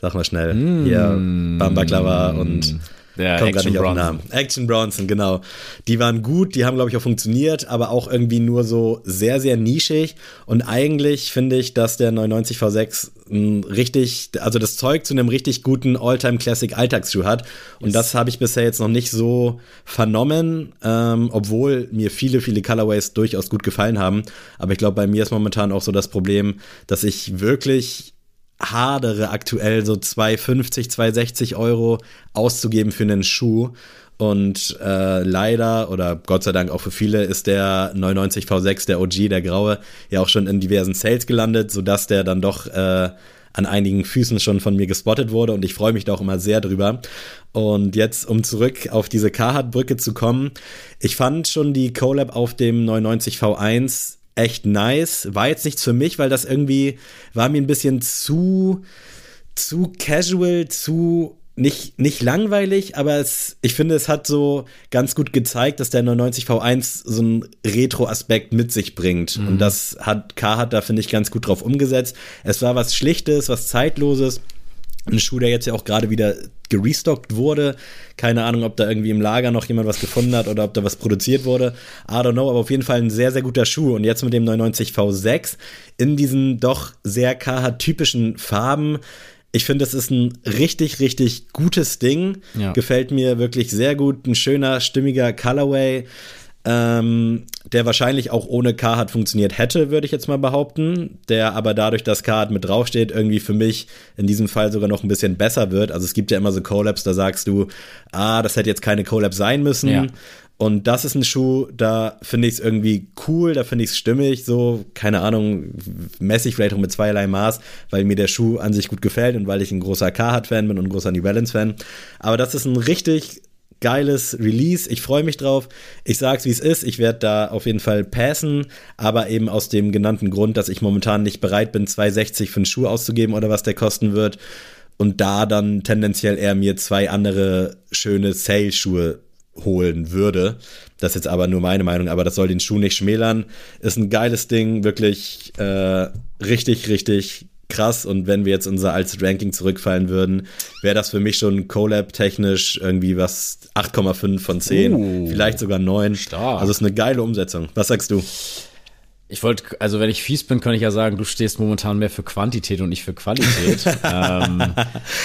Sag mal schnell. Mm. Hier, Bambaklava und der Komm Action Bronson. Namen. Action Bronson, genau. Die waren gut, die haben, glaube ich, auch funktioniert, aber auch irgendwie nur so sehr, sehr nischig. Und eigentlich finde ich, dass der 990 V6 ein richtig, also das Zeug zu einem richtig guten Alltime classic Alltagsschuh hat. Und yes. das habe ich bisher jetzt noch nicht so vernommen, ähm, obwohl mir viele, viele Colorways durchaus gut gefallen haben. Aber ich glaube, bei mir ist momentan auch so das Problem, dass ich wirklich hadere aktuell so 2,50, 2,60 Euro auszugeben für einen Schuh. Und äh, leider oder Gott sei Dank auch für viele ist der 99 V6, der OG, der graue, ja auch schon in diversen Sales gelandet, sodass der dann doch äh, an einigen Füßen schon von mir gespottet wurde und ich freue mich da auch immer sehr drüber. Und jetzt, um zurück auf diese Carhartt-Brücke zu kommen, ich fand schon die Collab auf dem 99 V1 echt nice. War jetzt nichts für mich, weil das irgendwie war mir ein bisschen zu, zu casual, zu nicht, nicht langweilig, aber es, ich finde, es hat so ganz gut gezeigt, dass der 99 V1 so einen Retro-Aspekt mit sich bringt. Mhm. Und das hat K hat da, finde ich, ganz gut drauf umgesetzt. Es war was Schlichtes, was Zeitloses. Ein Schuh, der jetzt ja auch gerade wieder gerestockt wurde. Keine Ahnung, ob da irgendwie im Lager noch jemand was gefunden hat oder ob da was produziert wurde. I don't know, aber auf jeden Fall ein sehr, sehr guter Schuh. Und jetzt mit dem 99 V6 in diesen doch sehr KH-typischen Farben ich finde, das ist ein richtig, richtig gutes Ding. Ja. Gefällt mir wirklich sehr gut. Ein schöner, stimmiger Colorway, ähm, der wahrscheinlich auch ohne Carhartt funktioniert hätte, würde ich jetzt mal behaupten. Der aber dadurch, dass Carhartt mit draufsteht, irgendwie für mich in diesem Fall sogar noch ein bisschen besser wird. Also es gibt ja immer so Collabs, da sagst du, ah, das hätte jetzt keine Collab sein müssen. Ja. Und das ist ein Schuh, da finde ich es irgendwie cool, da finde ich es stimmig, so, keine Ahnung, messe ich vielleicht auch mit zweierlei Maß, weil mir der Schuh an sich gut gefällt und weil ich ein großer Carhartt-Fan bin und ein großer New Balance-Fan. Aber das ist ein richtig geiles Release. Ich freue mich drauf. Ich sag's wie es ist. Ich werde da auf jeden Fall passen, aber eben aus dem genannten Grund, dass ich momentan nicht bereit bin, 2,60 für einen Schuh auszugeben oder was der kosten wird. Und da dann tendenziell eher mir zwei andere schöne Sale-Schuhe holen würde. Das ist jetzt aber nur meine Meinung, aber das soll den Schuh nicht schmälern. Ist ein geiles Ding, wirklich äh, richtig, richtig krass. Und wenn wir jetzt unser altes Ranking zurückfallen würden, wäre das für mich schon Collab-technisch irgendwie was 8,5 von 10, uh, vielleicht sogar 9. Stark. Also ist eine geile Umsetzung. Was sagst du? Ich wollte, also wenn ich fies bin, kann ich ja sagen, du stehst momentan mehr für Quantität und nicht für Qualität. ähm,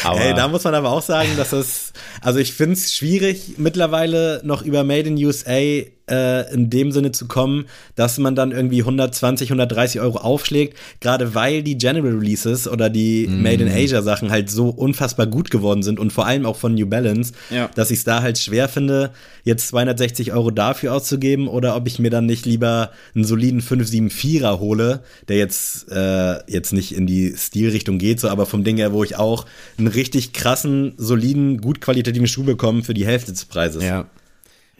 aber hey, da muss man aber auch sagen, dass es, also ich finde es schwierig, mittlerweile noch über Made in USA äh, in dem Sinne zu kommen, dass man dann irgendwie 120, 130 Euro aufschlägt, gerade weil die General Releases oder die mm. Made in Asia Sachen halt so unfassbar gut geworden sind und vor allem auch von New Balance, ja. dass ich es da halt schwer finde, jetzt 260 Euro dafür auszugeben oder ob ich mir dann nicht lieber einen soliden 574er hole, der jetzt, äh, jetzt nicht in die Stilrichtung geht, so aber vom Ding her, wo ich auch einen richtig krassen, soliden, gut qualitativen Schuh bekomme für die Hälfte des Preises. Ja.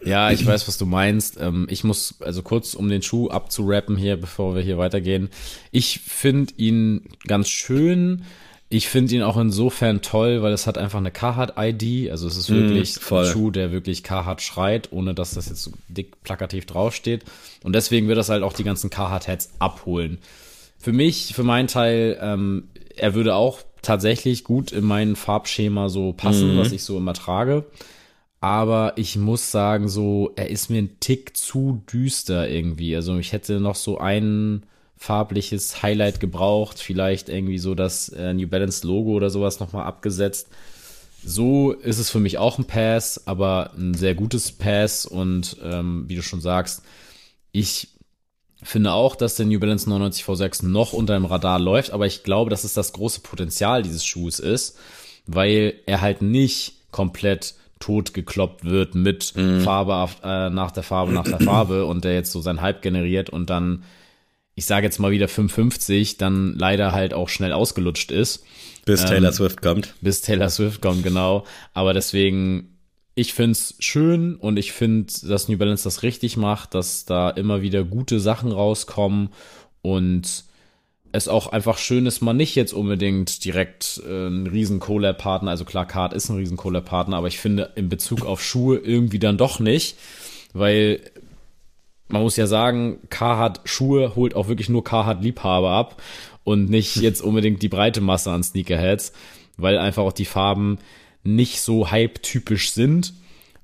Ja, ich weiß, was du meinst. Ähm, ich muss, also kurz, um den Schuh abzurappen hier, bevor wir hier weitergehen. Ich finde ihn ganz schön. Ich finde ihn auch insofern toll, weil es hat einfach eine Carhartt-ID. Also es ist wirklich mm, ein Schuh, der wirklich Carhartt schreit, ohne dass das jetzt so dick plakativ draufsteht. Und deswegen wird das halt auch die ganzen Carhartt-Heads abholen. Für mich, für meinen Teil, ähm, er würde auch tatsächlich gut in mein Farbschema so passen, mm. was ich so immer trage aber ich muss sagen, so, er ist mir ein Tick zu düster irgendwie. Also ich hätte noch so ein farbliches Highlight gebraucht, vielleicht irgendwie so das äh, New Balance Logo oder sowas nochmal abgesetzt. So ist es für mich auch ein Pass, aber ein sehr gutes Pass und ähm, wie du schon sagst, ich finde auch, dass der New Balance 99 V6 noch unter dem Radar läuft, aber ich glaube, dass es das große Potenzial dieses Schuhs ist, weil er halt nicht komplett tot gekloppt wird mit mhm. Farbe auf, äh, nach der Farbe nach der Farbe und der jetzt so sein Hype generiert und dann, ich sage jetzt mal wieder 550, dann leider halt auch schnell ausgelutscht ist. Bis ähm, Taylor Swift kommt. Bis Taylor Swift kommt, genau. Aber deswegen, ich find's schön und ich finde, dass New Balance das richtig macht, dass da immer wieder gute Sachen rauskommen und es auch einfach schön ist, man nicht jetzt unbedingt direkt äh, ein riesen Collab-Partner, also klar, Card ist ein riesen Collab-Partner, aber ich finde in Bezug auf Schuhe irgendwie dann doch nicht, weil man muss ja sagen, Carhartt Schuhe holt auch wirklich nur Carhartt Liebhaber ab und nicht jetzt unbedingt die breite Masse an Sneakerheads, weil einfach auch die Farben nicht so hype-typisch sind.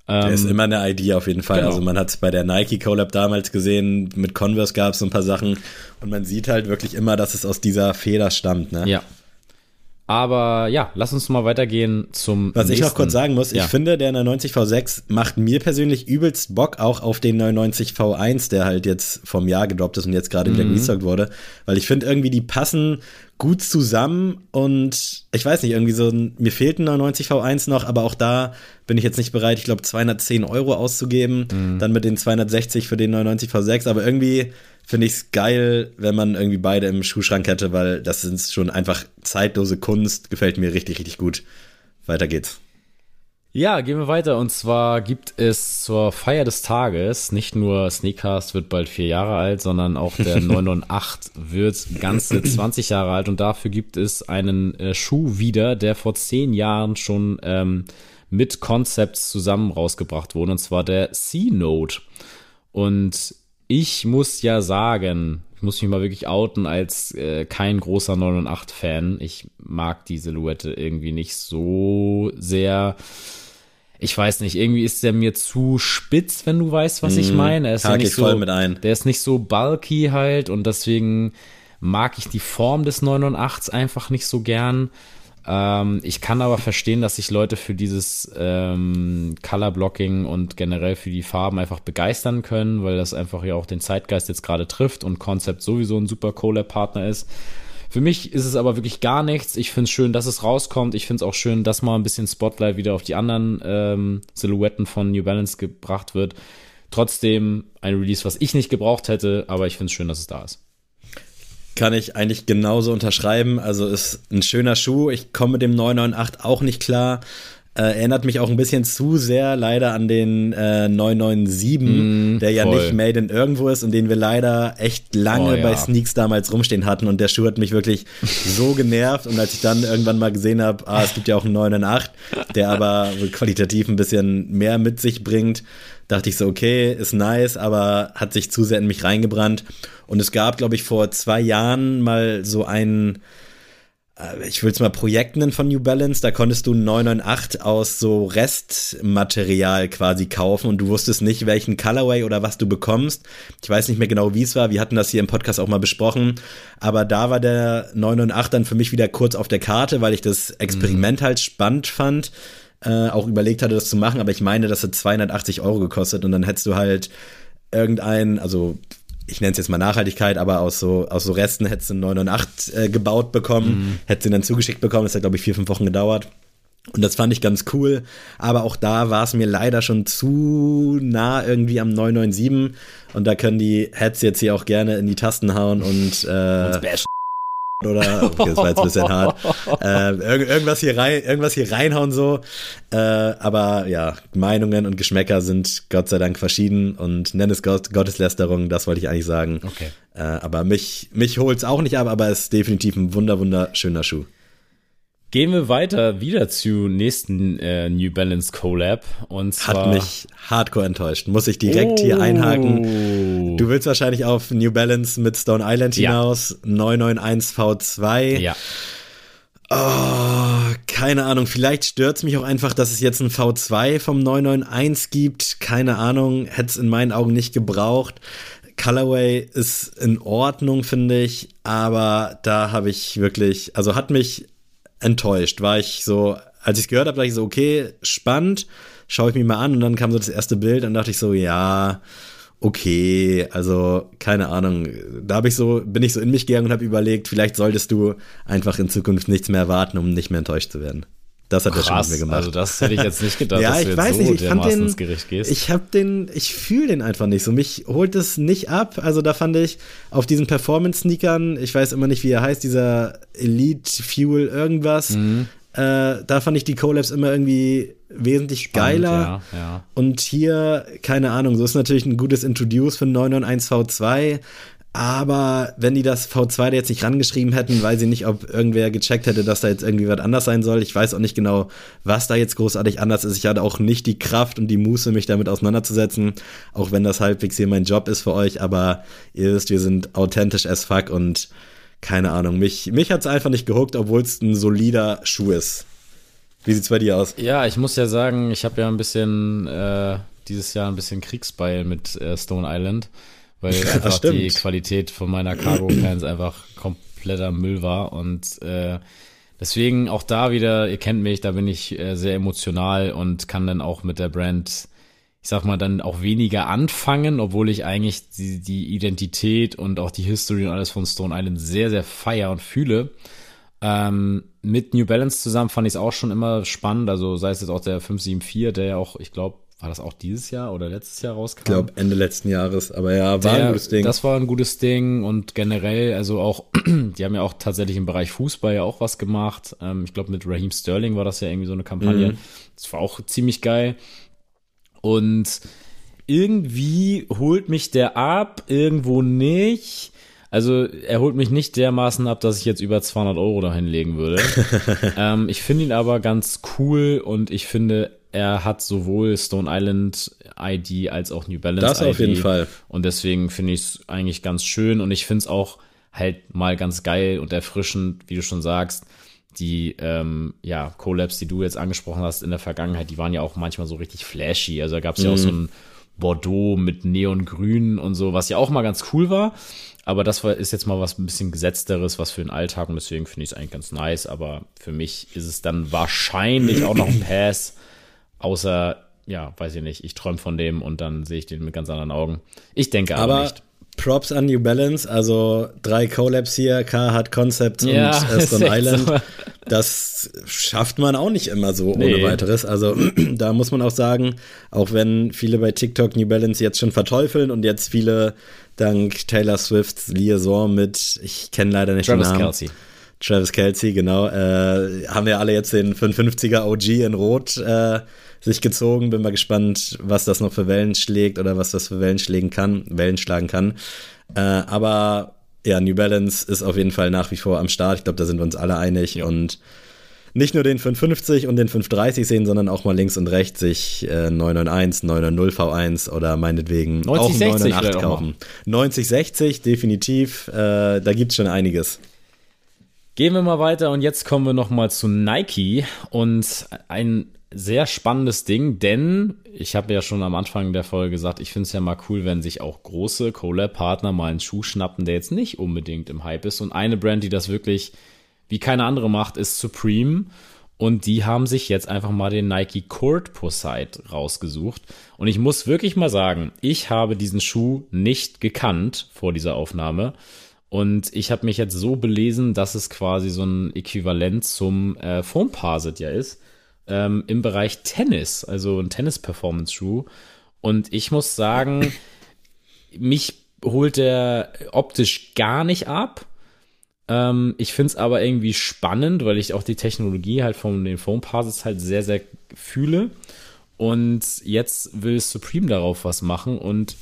Der ähm, ist immer eine ID auf jeden Fall. Genau. Also man hat es bei der Nike Collab damals gesehen, mit Converse gab es so ein paar Sachen und man sieht halt wirklich immer, dass es aus dieser Feder stammt. Ne? Ja. Aber ja, lass uns mal weitergehen zum. Was nächsten. ich noch kurz sagen muss, ja. ich finde, der 99 V6 macht mir persönlich übelst Bock auch auf den 99 V1, der halt jetzt vom Jahr gedroppt ist und jetzt gerade mhm. wieder restockt wurde. Weil ich finde irgendwie, die passen gut zusammen und ich weiß nicht, irgendwie so, mir fehlt ein 99 V1 noch, aber auch da bin ich jetzt nicht bereit, ich glaube 210 Euro auszugeben, mhm. dann mit den 260 für den 99 V6, aber irgendwie finde ich es geil, wenn man irgendwie beide im Schuhschrank hätte, weil das sind schon einfach zeitlose Kunst. Gefällt mir richtig, richtig gut. Weiter geht's. Ja, gehen wir weiter. Und zwar gibt es zur Feier des Tages nicht nur Sneakcast wird bald vier Jahre alt, sondern auch der 998 wird ganze 20 Jahre alt. Und dafür gibt es einen äh, Schuh wieder, der vor zehn Jahren schon ähm, mit Concepts zusammen rausgebracht wurde. Und zwar der C-Note. Und ich muss ja sagen, ich muss mich mal wirklich outen als äh, kein großer 998-Fan. Ich mag die Silhouette irgendwie nicht so sehr ich weiß nicht, irgendwie ist der mir zu spitz, wenn du weißt, was ich mhm. meine. Er ist ja nicht so, mit ein. Der ist nicht so bulky halt und deswegen mag ich die Form des 998 einfach nicht so gern. Ähm, ich kann aber verstehen, dass sich Leute für dieses ähm, Color Blocking und generell für die Farben einfach begeistern können, weil das einfach ja auch den Zeitgeist jetzt gerade trifft und Concept sowieso ein super Collab-Partner ist. Für mich ist es aber wirklich gar nichts. Ich finde es schön, dass es rauskommt. Ich finde es auch schön, dass mal ein bisschen Spotlight wieder auf die anderen ähm, Silhouetten von New Balance gebracht wird. Trotzdem ein Release, was ich nicht gebraucht hätte, aber ich finde es schön, dass es da ist. Kann ich eigentlich genauso unterschreiben. Also ist ein schöner Schuh. Ich komme mit dem 998 auch nicht klar. Äh, erinnert mich auch ein bisschen zu sehr leider an den äh, 997, mm, der ja voll. nicht made in irgendwo ist und den wir leider echt lange oh, ja. bei Sneaks damals rumstehen hatten und der Schuh hat mich wirklich so genervt und als ich dann irgendwann mal gesehen habe, ah, es gibt ja auch einen 998, der aber qualitativ ein bisschen mehr mit sich bringt, dachte ich so, okay, ist nice, aber hat sich zu sehr in mich reingebrannt und es gab, glaube ich, vor zwei Jahren mal so einen ich will es mal Projekt nennen von New Balance, da konntest du 998 aus so Restmaterial quasi kaufen und du wusstest nicht, welchen Colorway oder was du bekommst. Ich weiß nicht mehr genau, wie es war. Wir hatten das hier im Podcast auch mal besprochen. Aber da war der 998 dann für mich wieder kurz auf der Karte, weil ich das Experiment mhm. halt spannend fand. Äh, auch überlegt hatte, das zu machen. Aber ich meine, das hat 280 Euro gekostet und dann hättest du halt irgendein, also ich nenne es jetzt mal Nachhaltigkeit, aber aus so, aus so Resten hättest du 9 und 8 äh, gebaut bekommen, mhm. hättest du dann zugeschickt bekommen. Das hat, glaube ich, vier, fünf Wochen gedauert. Und das fand ich ganz cool. Aber auch da war es mir leider schon zu nah irgendwie am 997. Und da können die Heads jetzt hier auch gerne in die Tasten hauen und, äh, oder okay, das war jetzt ein bisschen hart. Äh, irg irgendwas hier rein, irgendwas hier reinhauen so. Äh, aber ja, Meinungen und Geschmäcker sind Gott sei Dank verschieden und nenn es Gott, Gotteslästerung, das wollte ich eigentlich sagen. Okay. Äh, aber mich, mich holt's auch nicht ab, aber es ist definitiv ein wunder, wunderschöner Schuh. Gehen wir weiter wieder zu nächsten äh, New Balance Collab und zwar hat mich hardcore enttäuscht. Muss ich direkt oh. hier einhaken. Du willst wahrscheinlich auf New Balance mit Stone Island hinaus ja. 991 V2. Ja. Oh, keine Ahnung. Vielleicht stört es mich auch einfach, dass es jetzt ein V2 vom 991 gibt. Keine Ahnung. Hätte es in meinen Augen nicht gebraucht. Colorway ist in Ordnung, finde ich, aber da habe ich wirklich, also hat mich enttäuscht. War ich so, als ich es gehört habe, dachte ich so, okay, spannend, schaue ich mir mal an und dann kam so das erste Bild und dachte ich so, ja, okay, also keine Ahnung. Da habe ich so, bin ich so in mich gegangen und habe überlegt, vielleicht solltest du einfach in Zukunft nichts mehr warten, um nicht mehr enttäuscht zu werden. Das hat Krass, er schon mit mir gemacht. Also das hätte ich jetzt nicht gedacht, ja, dass ich du weiß so nicht, ich fand den, gehst. Ich habe den, ich fühle den einfach nicht so. Mich holt es nicht ab. Also da fand ich auf diesen Performance-Sneakern, ich weiß immer nicht, wie er heißt, dieser Elite Fuel irgendwas. Mhm. Äh, da fand ich die Collabs immer irgendwie wesentlich Spannend, geiler. Ja, ja. Und hier, keine Ahnung, so ist natürlich ein gutes Introduce für 991 V2. Aber wenn die das V2 da jetzt nicht rangeschrieben hätten, weiß ich nicht, ob irgendwer gecheckt hätte, dass da jetzt irgendwie was anders sein soll. Ich weiß auch nicht genau, was da jetzt großartig anders ist. Ich hatte auch nicht die Kraft und die Muße, mich damit auseinanderzusetzen, auch wenn das halbwegs hier mein Job ist für euch. Aber ihr wisst, wir sind authentisch as fuck und keine Ahnung. Mich, mich hat's einfach nicht gehuckt, obwohl es ein solider Schuh ist. Wie sieht's bei dir aus? Ja, ich muss ja sagen, ich habe ja ein bisschen äh, dieses Jahr ein bisschen Kriegsbeil mit äh, Stone Island weil einfach die Qualität von meiner Cargo Pants einfach kompletter Müll war und äh, deswegen auch da wieder, ihr kennt mich, da bin ich äh, sehr emotional und kann dann auch mit der Brand, ich sag mal, dann auch weniger anfangen, obwohl ich eigentlich die, die Identität und auch die History und alles von Stone Island sehr, sehr feier und fühle. Ähm, mit New Balance zusammen fand ich es auch schon immer spannend, also sei es jetzt auch der 574, der ja auch, ich glaube, war das auch dieses Jahr oder letztes Jahr rauskam? Ich glaube Ende letzten Jahres, aber ja, war Der, ein gutes Ding. Das war ein gutes Ding und generell, also auch, die haben ja auch tatsächlich im Bereich Fußball ja auch was gemacht. Ähm, ich glaube, mit Raheem Sterling war das ja irgendwie so eine Kampagne. Mhm. Das war auch ziemlich geil. Und irgendwie holt mich der ab, irgendwo nicht. Also er holt mich nicht dermaßen ab, dass ich jetzt über 200 Euro dahin legen würde. ähm, ich finde ihn aber ganz cool und ich finde, er hat sowohl Stone Island ID als auch New Balance Das ID. auf jeden Fall. Und deswegen finde ich es eigentlich ganz schön und ich finde es auch halt mal ganz geil und erfrischend, wie du schon sagst. Die ähm, ja, Collabs, die du jetzt angesprochen hast in der Vergangenheit, die waren ja auch manchmal so richtig flashy. Also da gab es ja auch so ein Bordeaux mit Neongrün und so, was ja auch mal ganz cool war. Aber das war, ist jetzt mal was ein bisschen gesetzteres, was für den Alltag und deswegen finde ich es eigentlich ganz nice. Aber für mich ist es dann wahrscheinlich auch noch ein Pass, außer, ja, weiß ich nicht, ich träume von dem und dann sehe ich den mit ganz anderen Augen. Ich denke aber, aber nicht. Props an New Balance, also drei Collabs hier, Carhartt Concepts Ja, und echt Island. so. Das schafft man auch nicht immer so Nee. ohne weiteres. Also da muss man auch sagen, auch wenn viele bei TikTok New Balance jetzt schon verteufeln und jetzt viele dank Taylor Swifts Liaison mit, ich kenne leider nicht Travis den Namen. Kelsey. Travis Kelsey, genau. Äh, haben wir alle jetzt den 550er OG in Rot äh, sich gezogen. Bin mal gespannt, was das noch für Wellen schlägt oder was das für Wellen schlägen kann, Wellen schlagen kann. Äh, aber ja, New Balance ist auf jeden Fall nach wie vor am Start. Ich glaube, da sind wir uns alle einig und nicht nur den 550 und den 530 sehen, sondern auch mal links und rechts sich äh, 991, 990 V1 oder meinetwegen auch 9060 einen vielleicht 998 auch mal. kaufen. 9060, definitiv. Äh, da gibt's schon einiges. Gehen wir mal weiter und jetzt kommen wir noch mal zu Nike und ein sehr spannendes Ding, denn ich habe ja schon am Anfang der Folge gesagt, ich finde es ja mal cool, wenn sich auch große Collab-Partner mal einen Schuh schnappen, der jetzt nicht unbedingt im Hype ist. Und eine Brand, die das wirklich wie keine andere macht, ist Supreme. Und die haben sich jetzt einfach mal den Nike Court Posite rausgesucht. Und ich muss wirklich mal sagen, ich habe diesen Schuh nicht gekannt vor dieser Aufnahme. Und ich habe mich jetzt so belesen, dass es quasi so ein Äquivalent zum äh, Foam Parsit ja ist. Ähm, Im Bereich Tennis, also ein Tennis-Performance-Schuh. Und ich muss sagen, mich holt der optisch gar nicht ab. Ähm, ich finde es aber irgendwie spannend, weil ich auch die Technologie halt von den Foam Parsits halt sehr, sehr fühle. Und jetzt will Supreme darauf was machen. Und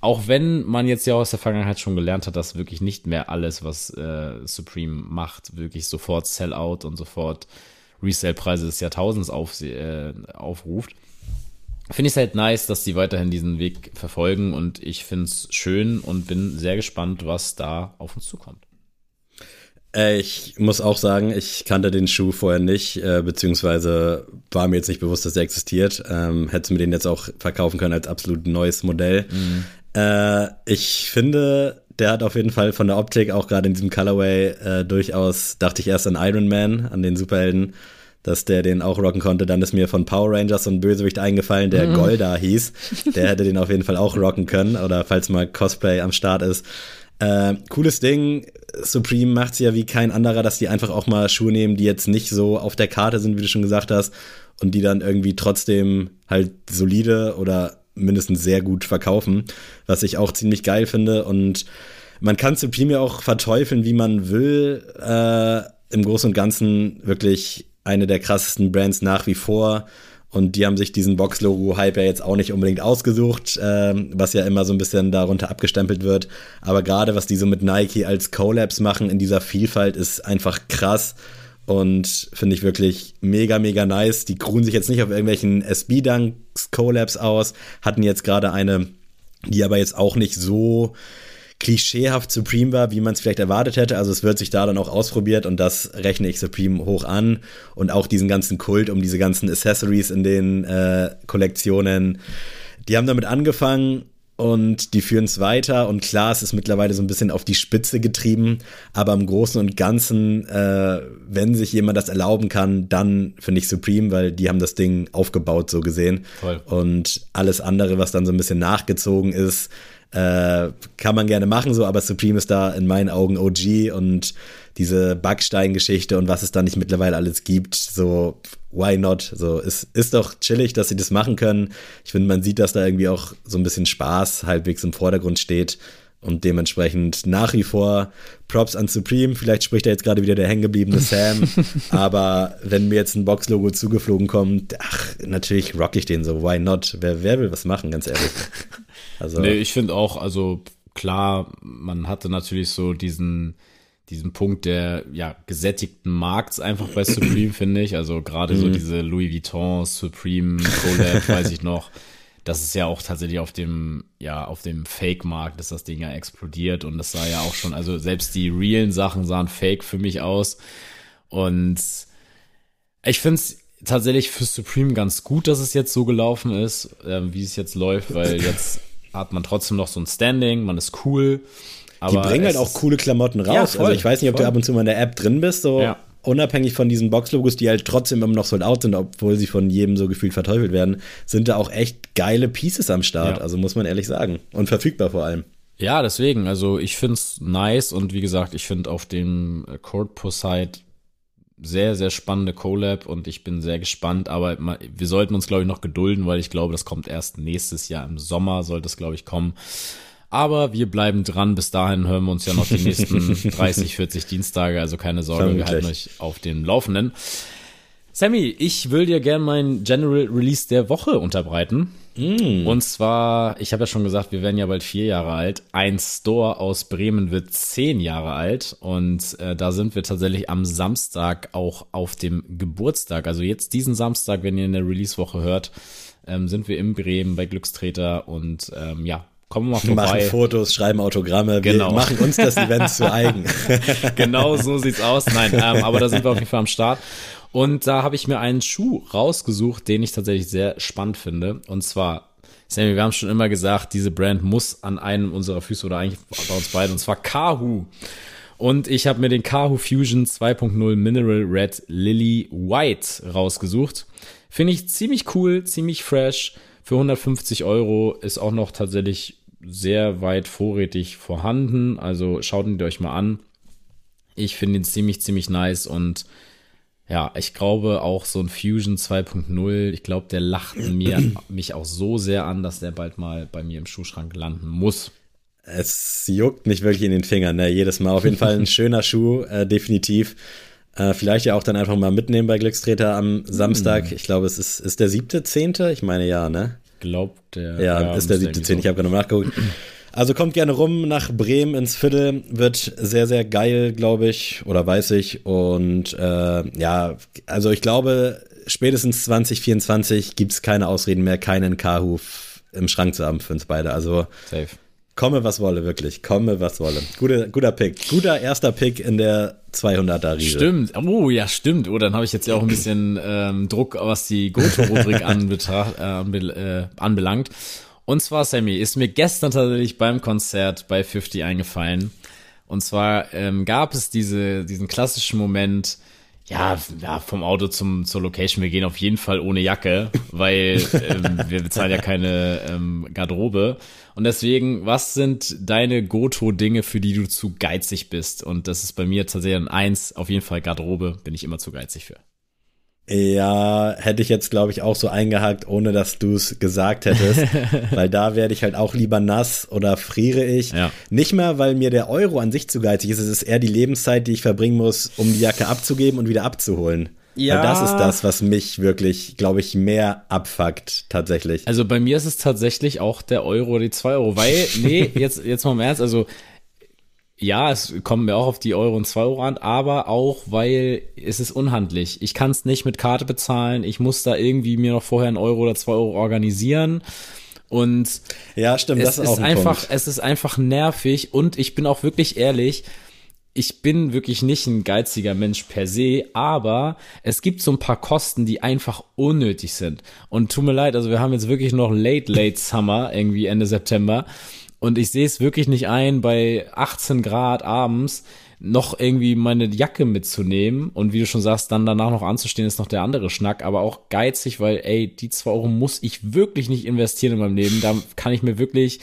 auch wenn man jetzt ja aus der Vergangenheit schon gelernt hat, dass wirklich nicht mehr alles, was äh, Supreme macht, wirklich sofort Sellout und sofort Resale-Preise des Jahrtausends auf, äh, aufruft, finde ich es halt nice, dass die weiterhin diesen Weg verfolgen und ich finde es schön und bin sehr gespannt, was da auf uns zukommt. Äh, Ich muss auch sagen, ich kannte den Schuh vorher nicht, äh, beziehungsweise war mir jetzt nicht bewusst, dass der existiert. Ähm, hätte mir den jetzt auch verkaufen können als absolut neues Modell. Äh, ich finde, der hat auf jeden Fall von der Optik auch gerade in diesem Colorway äh, durchaus, dachte ich erst an Iron Man, an den Superhelden, dass der den auch rocken konnte. Dann ist mir von Power Rangers so ein Bösewicht eingefallen, der Golda hieß. Der hätte den auf jeden Fall auch rocken können oder falls mal Cosplay am Start ist. Äh, cooles Ding. Supreme macht's ja wie kein anderer, dass die einfach auch mal Schuhe nehmen, die jetzt nicht so auf der Karte sind, wie du schon gesagt hast, und die dann irgendwie trotzdem halt solide oder mindestens sehr gut verkaufen, was ich auch ziemlich geil finde. Und man kann Supreme ja auch verteufeln, wie man will. Äh, Im Großen und Ganzen wirklich eine der krassesten Brands nach wie vor. Und die haben sich diesen Box-Logo-Hype ja jetzt auch nicht unbedingt ausgesucht, ähm, was ja immer so ein bisschen darunter abgestempelt wird. Aber gerade was die so mit Nike als Collabs machen in dieser Vielfalt ist einfach krass und finde ich wirklich mega, mega nice. Die ruhen sich jetzt nicht auf irgendwelchen SB-Dunks-Collabs aus, hatten jetzt gerade eine, die aber jetzt auch nicht so klischeehaft Supreme war, wie man es vielleicht erwartet hätte. Also es wird sich da dann auch ausprobiert und das rechne ich Supreme hoch an. Und auch diesen ganzen Kult um diese ganzen Accessories in den äh, Kollektionen. Die haben damit angefangen und die führen es weiter. Und klar, es ist mittlerweile so ein bisschen auf die Spitze getrieben. Aber im Großen und Ganzen, äh, wenn sich jemand das erlauben kann, dann finde ich Supreme, weil die haben das Ding aufgebaut, so gesehen. Voll. Und alles andere, was dann so ein bisschen nachgezogen ist, äh, kann man gerne machen, so, aber Supreme ist da in meinen Augen OG und diese Backstein-Geschichte und was es da nicht mittlerweile alles gibt, so why not? So ist ist doch chillig, dass sie das machen können. Ich finde, man sieht, dass da irgendwie auch so ein bisschen Spaß halbwegs im Vordergrund steht. Und dementsprechend nach wie vor Props an Supreme. Vielleicht spricht da jetzt gerade wieder der hängengebliebene Sam. aber wenn mir jetzt ein Box-Logo zugeflogen kommt, ach, natürlich rock ich den so. Why not? Wer, wer will was machen, ganz ehrlich? Also. Nee, ich finde auch, also klar, man hatte natürlich so diesen, diesen Punkt der ja gesättigten Markts einfach bei Supreme, finde ich. Also gerade so mhm. diese Louis Vuitton, Supreme, Collab, weiß ich noch das ist ja auch tatsächlich auf dem, ja, auf dem Fake-Markt ist das Ding ja explodiert und das sah ja auch schon, also selbst die realen Sachen sahen fake für mich aus. Und ich finde es tatsächlich für Supreme ganz gut, dass es jetzt so gelaufen ist, äh, wie es jetzt läuft, weil jetzt hat man trotzdem noch so ein Standing, man ist cool. Aber die bringen halt auch coole Klamotten raus. Ja, voll, also ich weiß nicht, ob voll. du ab und zu mal in der App drin bist, so ja unabhängig von diesen Box-Logos, die halt trotzdem immer noch sold out sind, obwohl sie von jedem so gefühlt verteufelt werden, sind da auch echt geile Pieces am Start. Ja. Also muss man ehrlich sagen. Und verfügbar vor allem. Ja, deswegen. Also ich finde es nice und wie gesagt, ich finde auf dem Court Poseid sehr, sehr spannende Collab und ich bin sehr gespannt, aber wir sollten uns, glaube ich, noch gedulden, weil ich glaube, das kommt erst nächstes Jahr im Sommer, sollte es, glaube ich, kommen. Aber wir bleiben dran. Bis dahin hören wir uns ja noch die nächsten 30, 40 Dienstage. Also keine Sorge, Vermutlich. wir halten euch auf dem Laufenden. Sammy, ich will dir gerne meinen General Release der Woche unterbreiten. Mm. Und zwar, ich habe ja schon gesagt, wir werden ja bald vier Jahre alt. Ein Store aus Bremen wird zehn Jahre alt. Und äh, da sind wir tatsächlich am Samstag auch auf dem Geburtstag. Also jetzt diesen Samstag, wenn ihr in der Release-Woche hört, ähm, sind wir in Bremen bei Glückstreter. Und ähm, ja, Kommen wir mal vorbei. Machen Fotos, schreiben Autogramme, genau. wir machen uns das Event zu eigen. genau so sieht's aus. Nein, ähm, aber da sind wir auf jeden Fall am Start. Und da habe ich mir einen Schuh rausgesucht, den ich tatsächlich sehr spannend finde. Und zwar, Sammy, wir haben schon immer gesagt, diese Brand muss an einem unserer Füße oder eigentlich bei uns beiden, und zwar Kahu. Und ich habe mir den Kahu Fusion 2.0 Mineral Red Lily White rausgesucht. Finde ich ziemlich cool, ziemlich fresh. Für 150 Euro ist auch noch tatsächlich sehr weit vorrätig vorhanden. Also schaut ihn euch mal an. Ich finde ihn ziemlich, ziemlich nice und ja, ich glaube auch so ein Fusion 2.0, ich glaube, der lacht mir, mich auch so sehr an, dass der bald mal bei mir im Schuhschrank landen muss. Es juckt mich wirklich in den Fingern, ne? jedes Mal. Auf jeden Fall ein schöner Schuh, äh, definitiv. Äh, vielleicht ja auch dann einfach mal mitnehmen bei Glückstreter am Samstag. Hm. Ich glaube, es ist, ist der siebte, zehnte? Ich meine ja, ne? Glaubt der. Ja, ja ist der siebte, zehnte. Ich habe gerade nachgeguckt. Also kommt gerne rum nach Bremen ins Viertel, wird sehr, sehr geil, glaube ich, oder weiß ich. Und äh, ja, also ich glaube, spätestens 2024 gibt es keine Ausreden mehr, keinen Kahuf im Schrank zu haben für uns beide. Also Safe. Komme, was wolle, wirklich. Komme, was wolle. Guter, guter Pick. Guter erster Pick in der 200er Riese. Stimmt. Oh, ja, stimmt. Oh, dann habe ich jetzt ja auch ein bisschen ähm, Druck, was die Goto-Rubrik äh, äh, anbelangt. Und zwar, Sammy, ist mir gestern tatsächlich beim Konzert bei 50 eingefallen. Und zwar ähm, gab es diese, diesen klassischen Moment, ja, ja, vom Auto zum, zur Location. Wir gehen auf jeden Fall ohne Jacke, weil ähm, wir bezahlen ja keine ähm, Garderobe. Und deswegen, was sind deine Goto-Dinge, für die du zu geizig bist? Und das ist bei mir tatsächlich ein Eins, auf jeden Fall Garderobe, bin ich immer zu geizig für. Ja, hätte ich jetzt, glaube ich, auch so eingehakt, ohne dass du es gesagt hättest. weil da werde ich halt auch lieber nass oder friere ich. Ja. Nicht mehr, weil mir der Euro an sich zu geizig ist. Es ist eher die Lebenszeit, die ich verbringen muss, um die Jacke abzugeben und wieder abzuholen. Ja. Weil das ist das, was mich wirklich, glaube ich, mehr abfuckt, tatsächlich. Also bei mir ist es tatsächlich auch der Euro oder die zwei Euro. Weil, nee, jetzt, jetzt mal im Ernst, also ja, es kommen mir auch auf die Euro und zwei Euro an, aber auch, weil es ist unhandlich. Ich kann es nicht mit Karte bezahlen. Ich muss da irgendwie mir noch vorher einen Euro oder zwei Euro organisieren. Und ja, stimmt, es ist, ist einfach, Punkt. es ist einfach nervig und ich bin auch wirklich ehrlich, ich bin wirklich nicht ein geiziger Mensch per se, aber es gibt so ein paar Kosten, die einfach unnötig sind. Und tut mir leid, also wir haben jetzt wirklich noch Late, Late Summer, irgendwie Ende September. Und ich sehe es wirklich nicht ein, bei 18 Grad abends noch irgendwie meine Jacke mitzunehmen und wie du schon sagst, dann danach noch anzustehen, ist noch der andere Schnack, aber auch geizig, weil, ey, die zwei Euro muss ich wirklich nicht investieren in meinem Leben. Da kann ich mir wirklich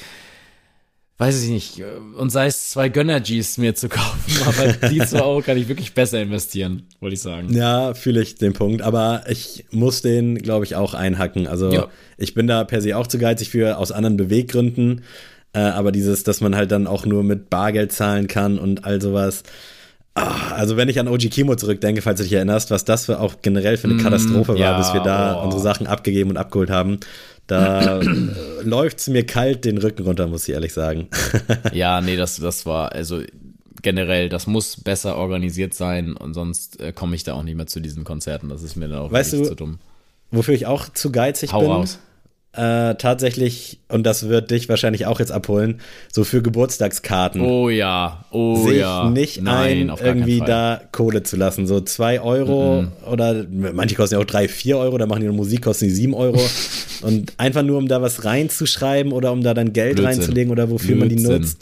weiß ich nicht, und sei es zwei Gönner-Gs mir zu kaufen, aber die zwei Euro kann ich wirklich besser investieren, wollte ich sagen. Ja, fühle ich den Punkt, aber ich muss den, glaube ich, auch einhacken. Also ja. ich bin da per se auch zu geizig für, aus anderen Beweggründen, äh, aber dieses, dass man halt dann auch nur mit Bargeld zahlen kann und all sowas. Ach, also wenn ich an OG Kimo zurückdenke, falls du dich erinnerst, was das für auch generell für eine mm, Katastrophe mm, war, ja, bis wir da oh. unsere Sachen abgegeben und abgeholt haben. Da läuft es mir kalt den Rücken runter, muss ich ehrlich sagen. ja, nee, das, das war, also generell, das muss besser organisiert sein und sonst äh, komme ich da auch nicht mehr zu diesen Konzerten. Das ist mir dann auch weißt du, zu dumm. Wofür ich auch zu geizig Hau bin. Raus. Äh, tatsächlich, und das wird dich wahrscheinlich auch jetzt abholen, so für Geburtstagskarten. Oh ja, oh sich ja. nicht Nein, ein, irgendwie da Kohle zu lassen. So zwei Euro mm -mm. oder manche kosten ja auch drei, vier Euro, da machen die Musik, kosten die sieben Euro. und einfach nur, um da was reinzuschreiben oder um da dann Geld Blödsinn. reinzulegen oder wofür Blödsinn. man die nutzt,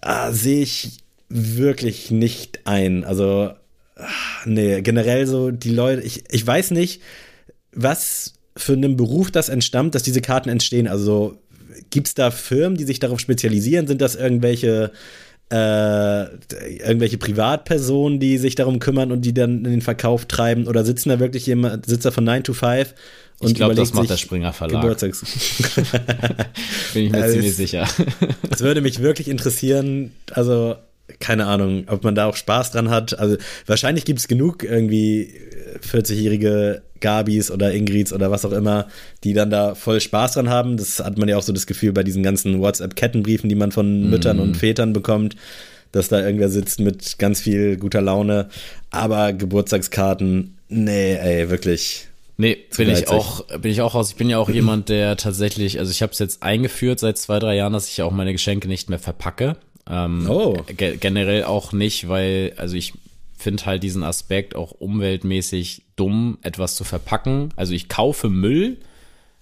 ah, sehe ich wirklich nicht ein. Also, ah, nee, generell so die Leute, ich, ich weiß nicht, was für einen Beruf das entstammt, dass diese Karten entstehen? Also gibt es da Firmen, die sich darauf spezialisieren? Sind das irgendwelche äh, irgendwelche Privatpersonen, die sich darum kümmern und die dann in den Verkauf treiben? Oder sitzen da wirklich jemand, sitzt da von 9 to 5 und ich glaube, das macht der Springer Verlag. Geburtstags Bin ich mir also ziemlich sicher. Es würde mich wirklich interessieren, also keine Ahnung, ob man da auch Spaß dran hat. Also wahrscheinlich gibt es genug irgendwie 40-jährige Gabis oder Ingrids oder was auch immer, die dann da voll Spaß dran haben. Das hat man ja auch so das Gefühl bei diesen ganzen WhatsApp-Kettenbriefen, die man von mm. Müttern und Vätern bekommt, dass da irgendwer sitzt mit ganz viel guter Laune. Aber Geburtstagskarten, nee, ey, wirklich. Nee, bin ich auch, bin ich auch raus. Ich bin ja auch jemand, der tatsächlich, also ich habe es jetzt eingeführt seit zwei, drei Jahren, dass ich auch meine Geschenke nicht mehr verpacke. Ähm, oh. Ge generell auch nicht, weil, also ich finde halt diesen Aspekt auch umweltmäßig dumm, etwas zu verpacken. Also ich kaufe Müll,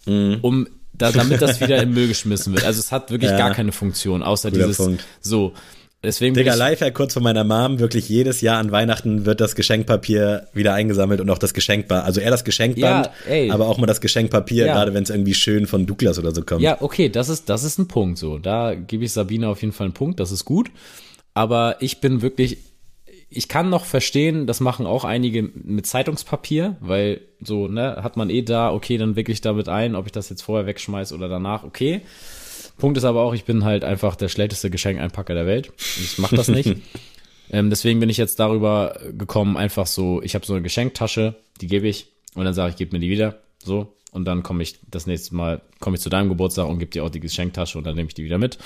mhm. um da, damit das wieder im Müll geschmissen wird. Also es hat wirklich ja. gar keine Funktion, außer Guter dieses Punkt. so. Deswegen Digga, Lifehack kurz von meiner Mom, wirklich jedes Jahr an Weihnachten wird das Geschenkpapier wieder eingesammelt und auch das Geschenkband. Also eher das Geschenkband, ja, aber auch mal das Geschenkpapier, ja. gerade wenn es irgendwie schön von Douglas oder so kommt. Ja, okay, das ist, das ist ein Punkt so. Da gebe ich Sabine auf jeden Fall einen Punkt, das ist gut. Aber ich bin wirklich ich kann noch verstehen, das machen auch einige mit Zeitungspapier, weil so, ne, hat man eh da, okay, dann wickel ich damit ein, ob ich das jetzt vorher wegschmeiß oder danach, okay. Punkt ist aber auch, ich bin halt einfach der schlechteste Geschenkeinpacker der Welt. Ich mach das nicht. ähm, deswegen bin ich jetzt darüber gekommen, einfach so, ich habe so eine Geschenktasche, die gebe ich und dann sage ich, gib mir die wieder. So. Und dann komme ich das nächste Mal, komme ich zu deinem Geburtstag und gebe dir auch die Geschenktasche und dann nehme ich die wieder mit.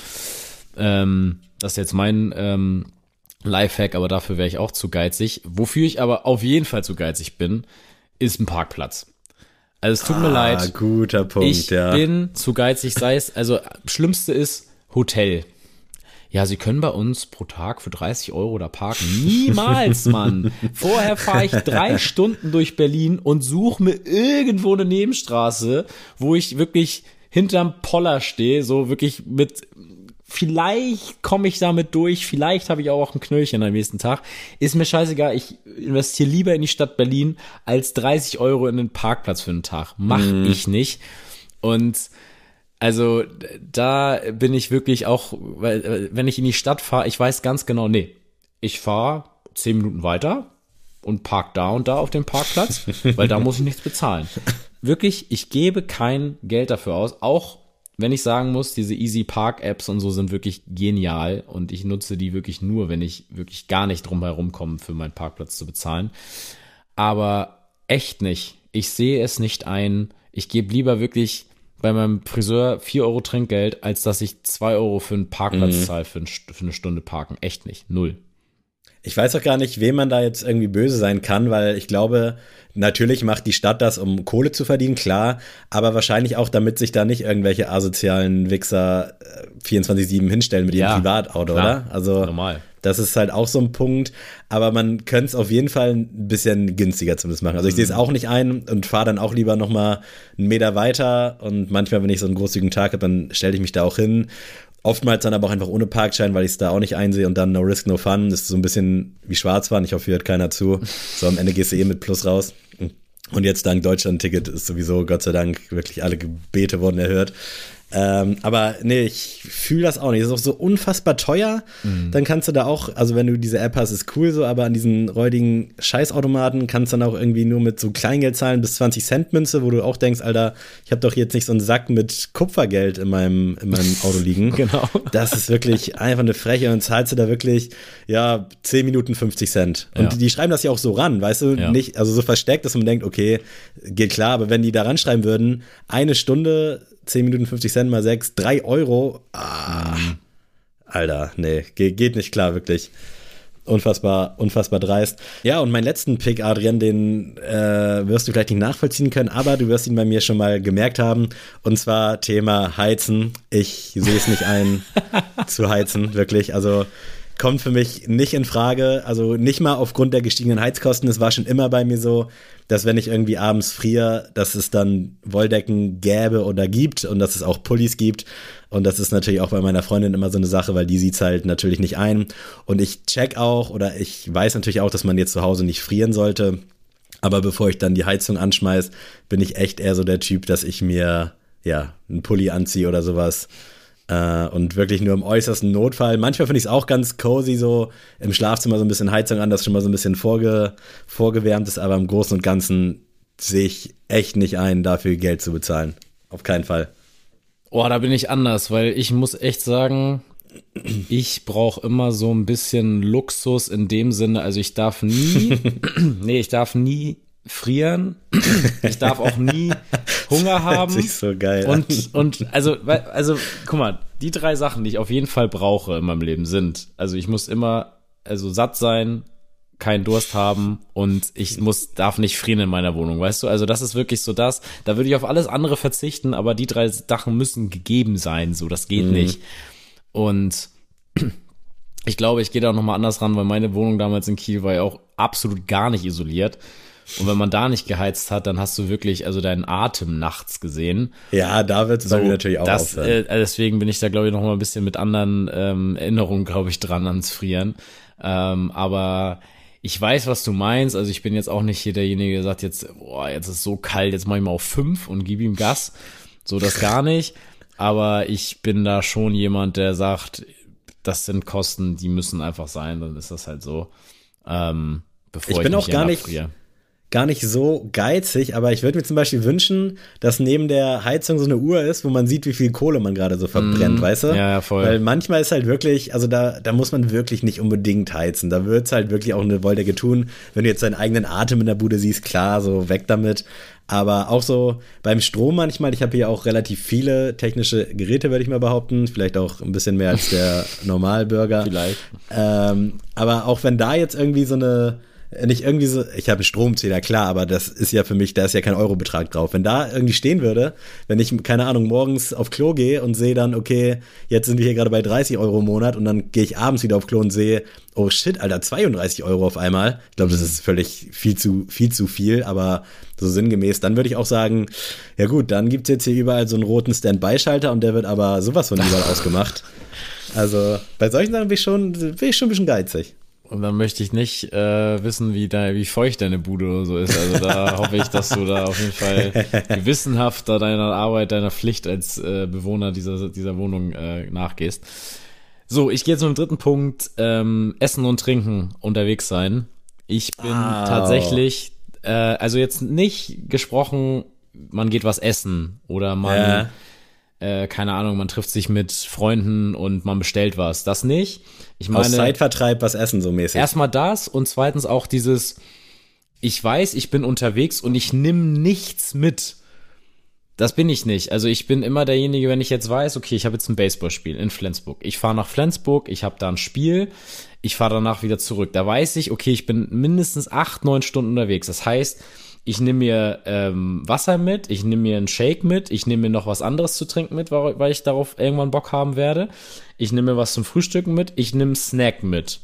Ähm, das ist jetzt mein ähm, Lifehack, aber dafür wäre ich auch zu geizig. Wofür ich aber auf jeden Fall zu geizig bin, ist ein Parkplatz. Also es tut mir ah, leid. Guter Punkt, ich ja. bin zu geizig, sei es, also schlimmste ist Hotel. Ja, Sie können bei uns pro Tag für 30 Euro da parken. Niemals, Mann. Vorher fahre ich drei Stunden durch Berlin und suche mir irgendwo eine Nebenstraße, wo ich wirklich hinterm Poller stehe, so wirklich mit Vielleicht komme ich damit durch, vielleicht habe ich auch ein Knöllchen am nächsten Tag. Ist mir scheißegal, ich investiere lieber in die Stadt Berlin als 30 Euro in den Parkplatz für einen Tag. Mach mm. ich nicht. Und also da bin ich wirklich auch, weil wenn ich in die Stadt fahre, ich weiß ganz genau, nee, ich fahre zehn Minuten weiter und park da und da auf dem Parkplatz, weil da muss ich nichts bezahlen. Wirklich, ich gebe kein Geld dafür aus, auch wenn ich sagen muss, diese Easy Park Apps und so sind wirklich genial und ich nutze die wirklich nur, wenn ich wirklich gar nicht drum herum komme, für meinen Parkplatz zu bezahlen. Aber echt nicht. Ich sehe es nicht ein. Ich gebe lieber wirklich bei meinem Friseur 4 Euro Trinkgeld, als dass ich 2 Euro für einen Parkplatz mhm. zahle für, für eine Stunde parken. Echt nicht. Null. Ich weiß auch gar nicht, wem man da jetzt irgendwie böse sein kann, weil ich glaube, natürlich macht die Stadt das, um Kohle zu verdienen, klar, aber wahrscheinlich auch, damit sich da nicht irgendwelche asozialen Wichser 24-7 äh, hinstellen mit ihrem Privatauto, klar. oder? Also, Normal. das ist halt auch so ein Punkt, aber man könnte es auf jeden Fall ein bisschen günstiger zumindest machen. Also ich mhm. sehe es auch nicht ein und fahre dann auch lieber nochmal einen Meter weiter und manchmal, wenn ich so einen großzügigen Tag habe, dann stelle ich mich da auch hin Oftmals dann aber auch einfach ohne Parkschein, weil ich es da auch nicht einsehe und dann No Risk, No Fun. Das ist so ein bisschen wie Schwarzfahren. Ich hoffe, hier hört keiner zu. So am Ende gehst du eh mit Plus raus. Und jetzt dank Deutschland-Ticket ist sowieso, Gott sei Dank, wirklich alle Gebete wurden erhört. Ähm, aber nee, ich fühle das auch nicht. Das ist auch so unfassbar teuer. Mhm. Dann kannst du da auch, also wenn du diese App hast, ist cool so, aber an diesen räudigen Scheißautomaten kannst du dann auch irgendwie nur mit so Kleingeld zahlen bis 20 Cent Münze, wo du auch denkst, Alter, ich habe doch jetzt nicht so einen Sack mit Kupfergeld in meinem, in meinem Auto liegen. genau. Das ist wirklich einfach eine Freche und zahlst du da wirklich, ja, 10 Minuten 50 Cent. Und ja. die, die, schreiben das ja auch so ran, weißt du, ja. nicht, also so versteckt, dass man denkt, okay, geht klar, aber wenn die da ranschreiben würden, eine Stunde 10 Minuten 50 Cent mal 6, 3 Euro. Ah, mhm. Alter, nee, geht, geht nicht klar, wirklich. Unfassbar, unfassbar dreist. Ja, und meinen letzten Pick, Adrian, den äh, wirst du vielleicht nicht nachvollziehen können, aber du wirst ihn bei mir schon mal gemerkt haben. Und zwar Thema Heizen. Ich sehe es nicht ein, zu heizen, wirklich. Also kommt für mich nicht in Frage. Also nicht mal aufgrund der gestiegenen Heizkosten. Es war schon immer bei mir so, dass wenn ich irgendwie abends friere, dass es dann Wolldecken gäbe oder gibt und dass es auch Pullis gibt. Und das ist natürlich auch bei meiner Freundin immer so eine Sache, weil die sieht es halt natürlich nicht ein. Und ich check auch oder ich weiß natürlich auch, dass man jetzt zu Hause nicht frieren sollte. Aber bevor ich dann die Heizung anschmeiß, bin ich echt eher so der Typ, dass ich mir ja einen Pulli anziehe oder sowas äh, und wirklich nur im äußersten Notfall. Manchmal finde ich es auch ganz cozy, so im Schlafzimmer so ein bisschen Heizung an, das schon mal so ein bisschen vorge vorgewärmt ist, aber im Großen und Ganzen sehe ich echt nicht ein, dafür Geld zu bezahlen. Auf keinen Fall. Oh, da bin ich anders, weil ich muss echt sagen, ich brauche immer so ein bisschen Luxus in dem Sinne, also ich darf nie, nee, ich darf nie frieren. Ich darf auch nie Hunger haben. Das ist so geil. Und, und also, also, guck mal, die drei Sachen, die ich auf jeden Fall brauche in meinem Leben sind, also ich muss immer, also satt sein, keinen Durst haben und ich muss, darf nicht frieren in meiner Wohnung, weißt du? Also das ist wirklich so das, da würde ich auf alles andere verzichten, aber die drei Sachen müssen gegeben sein, so, das geht mhm. nicht. Und ich glaube, ich gehe da nochmal anders ran, weil meine Wohnung damals in Kiel war ja auch absolut gar nicht isoliert. Und wenn man da nicht geheizt hat, dann hast du wirklich also deinen Atem nachts gesehen. Ja, da wird es so, natürlich auch das, äh, Deswegen bin ich da, glaube ich, noch mal ein bisschen mit anderen ähm, Erinnerungen, glaube ich, dran ans Frieren. Ähm, aber ich weiß, was du meinst. Also ich bin jetzt auch nicht hier derjenige, der sagt jetzt, boah, jetzt ist so kalt, jetzt mach ich mal auf fünf und gib ihm Gas. So das gar nicht. Aber ich bin da schon jemand, der sagt, das sind Kosten, die müssen einfach sein, dann ist das halt so. Ähm, bevor ich, ich bin auch gar nicht, friere gar nicht so geizig, aber ich würde mir zum Beispiel wünschen, dass neben der Heizung so eine Uhr ist, wo man sieht, wie viel Kohle man gerade so verbrennt, mm, weißt du? Ja, voll. Weil manchmal ist halt wirklich, also da, da muss man wirklich nicht unbedingt heizen. Da wird es halt wirklich auch eine Wolldecke tun. Wenn du jetzt deinen eigenen Atem in der Bude siehst, klar, so weg damit. Aber auch so beim Strom manchmal, ich habe hier auch relativ viele technische Geräte, würde ich mal behaupten. Vielleicht auch ein bisschen mehr als der Normalbürger. Vielleicht. Ähm, aber auch wenn da jetzt irgendwie so eine nicht irgendwie so, ich habe einen Stromzähler, klar, aber das ist ja für mich, da ist ja kein Eurobetrag drauf. Wenn da irgendwie stehen würde, wenn ich, keine Ahnung, morgens auf Klo gehe und sehe dann, okay, jetzt sind wir hier gerade bei 30 Euro im Monat und dann gehe ich abends wieder auf Klo und sehe, oh shit, Alter, 32 Euro auf einmal. Ich glaube, das ist völlig viel zu, viel zu viel, aber so sinngemäß, dann würde ich auch sagen, ja gut, dann gibt's jetzt hier überall so einen roten Standby-Schalter und der wird aber sowas von überall ausgemacht. Also bei solchen Sachen bin ich schon, bin ich schon ein bisschen geizig. Und dann möchte ich nicht äh, wissen, wie, da, wie feucht deine Bude oder so ist. Also da hoffe ich, dass du da auf jeden Fall gewissenhaft deiner Arbeit, deiner Pflicht als äh, Bewohner dieser, dieser Wohnung äh, nachgehst. So, ich gehe jetzt zum dritten Punkt. Ähm, Essen und Trinken unterwegs sein. Ich bin oh. tatsächlich, äh, also jetzt nicht gesprochen, man geht was essen oder man ja äh, keine Ahnung, man trifft sich mit Freunden und man bestellt was. Das nicht. Ich meine, Aus Zeitvertreib was essen so mäßig. Erstmal das und zweitens auch dieses, ich weiß, ich bin unterwegs und ich nimm nichts mit. Das bin ich nicht. Also ich bin immer derjenige, wenn ich jetzt weiß, okay, ich habe jetzt ein Baseballspiel in Flensburg. Ich fahre nach Flensburg, ich habe da ein Spiel, ich fahre danach wieder zurück. Da weiß ich, okay, ich bin mindestens acht, neun Stunden unterwegs. Das heißt, ich nehme mir ähm, Wasser mit, ich nehme mir einen Shake mit, ich nehme mir noch was anderes zu trinken mit, weil ich darauf irgendwann Bock haben werde. Ich nehme mir was zum Frühstücken mit, ich nehme Snack mit.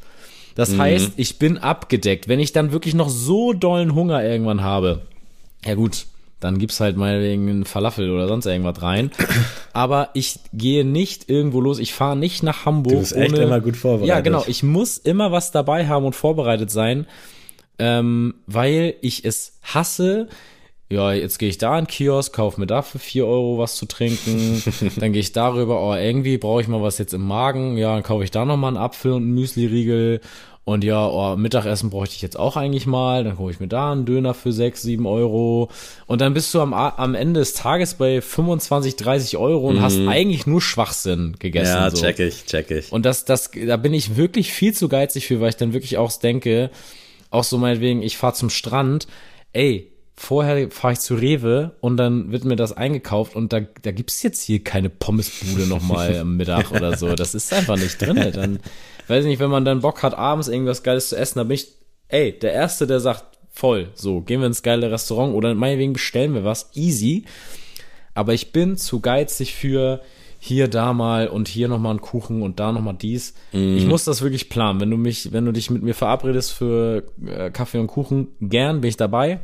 Das mhm. heißt, ich bin abgedeckt. Wenn ich dann wirklich noch so dollen Hunger irgendwann habe, ja gut, dann gibt's halt meinetwegen einen Falafel oder sonst irgendwas rein. Aber ich gehe nicht irgendwo los. Ich fahre nicht nach Hamburg. Du bist ohne, echt immer gut vorbereitet. Ja, genau. Ich muss immer was dabei haben und vorbereitet sein ähm, weil ich es hasse, ja, jetzt gehe ich da in den Kiosk, kaufe mir da für 4 Euro was zu trinken. dann gehe ich darüber, oh, irgendwie brauche ich mal was jetzt im Magen. Ja, dann kaufe ich da nochmal einen Apfel und einen Müsli-Riegel. Und ja, oh, Mittagessen bräuchte ich jetzt auch eigentlich mal. Dann hole ich mir da einen Döner für 6, 7 Euro. Und dann bist du am, am Ende des Tages bei 25, 30 Euro und mhm. hast eigentlich nur Schwachsinn gegessen. Ja, so. check ich, check ich. Und das, das, da bin ich wirklich viel zu geizig für, weil ich dann wirklich auch denke, auch so meinetwegen, ich fahre zum Strand. Ey, vorher fahre ich zu Rewe und dann wird mir das eingekauft und da, da gibt's jetzt hier keine Pommesbude nochmal am Mittag oder so. Das ist einfach nicht drin. Dann, weiß ich nicht, wenn man dann Bock hat, abends irgendwas Geiles zu essen, dann bin ich, ey, der Erste, der sagt, voll, so, gehen wir ins geile Restaurant oder meinetwegen bestellen wir was, easy. Aber ich bin zu geizig für hier, da mal und hier nochmal einen Kuchen und da nochmal dies. Mm. Ich muss das wirklich planen. Wenn du mich, wenn du dich mit mir verabredest für äh, Kaffee und Kuchen, gern bin ich dabei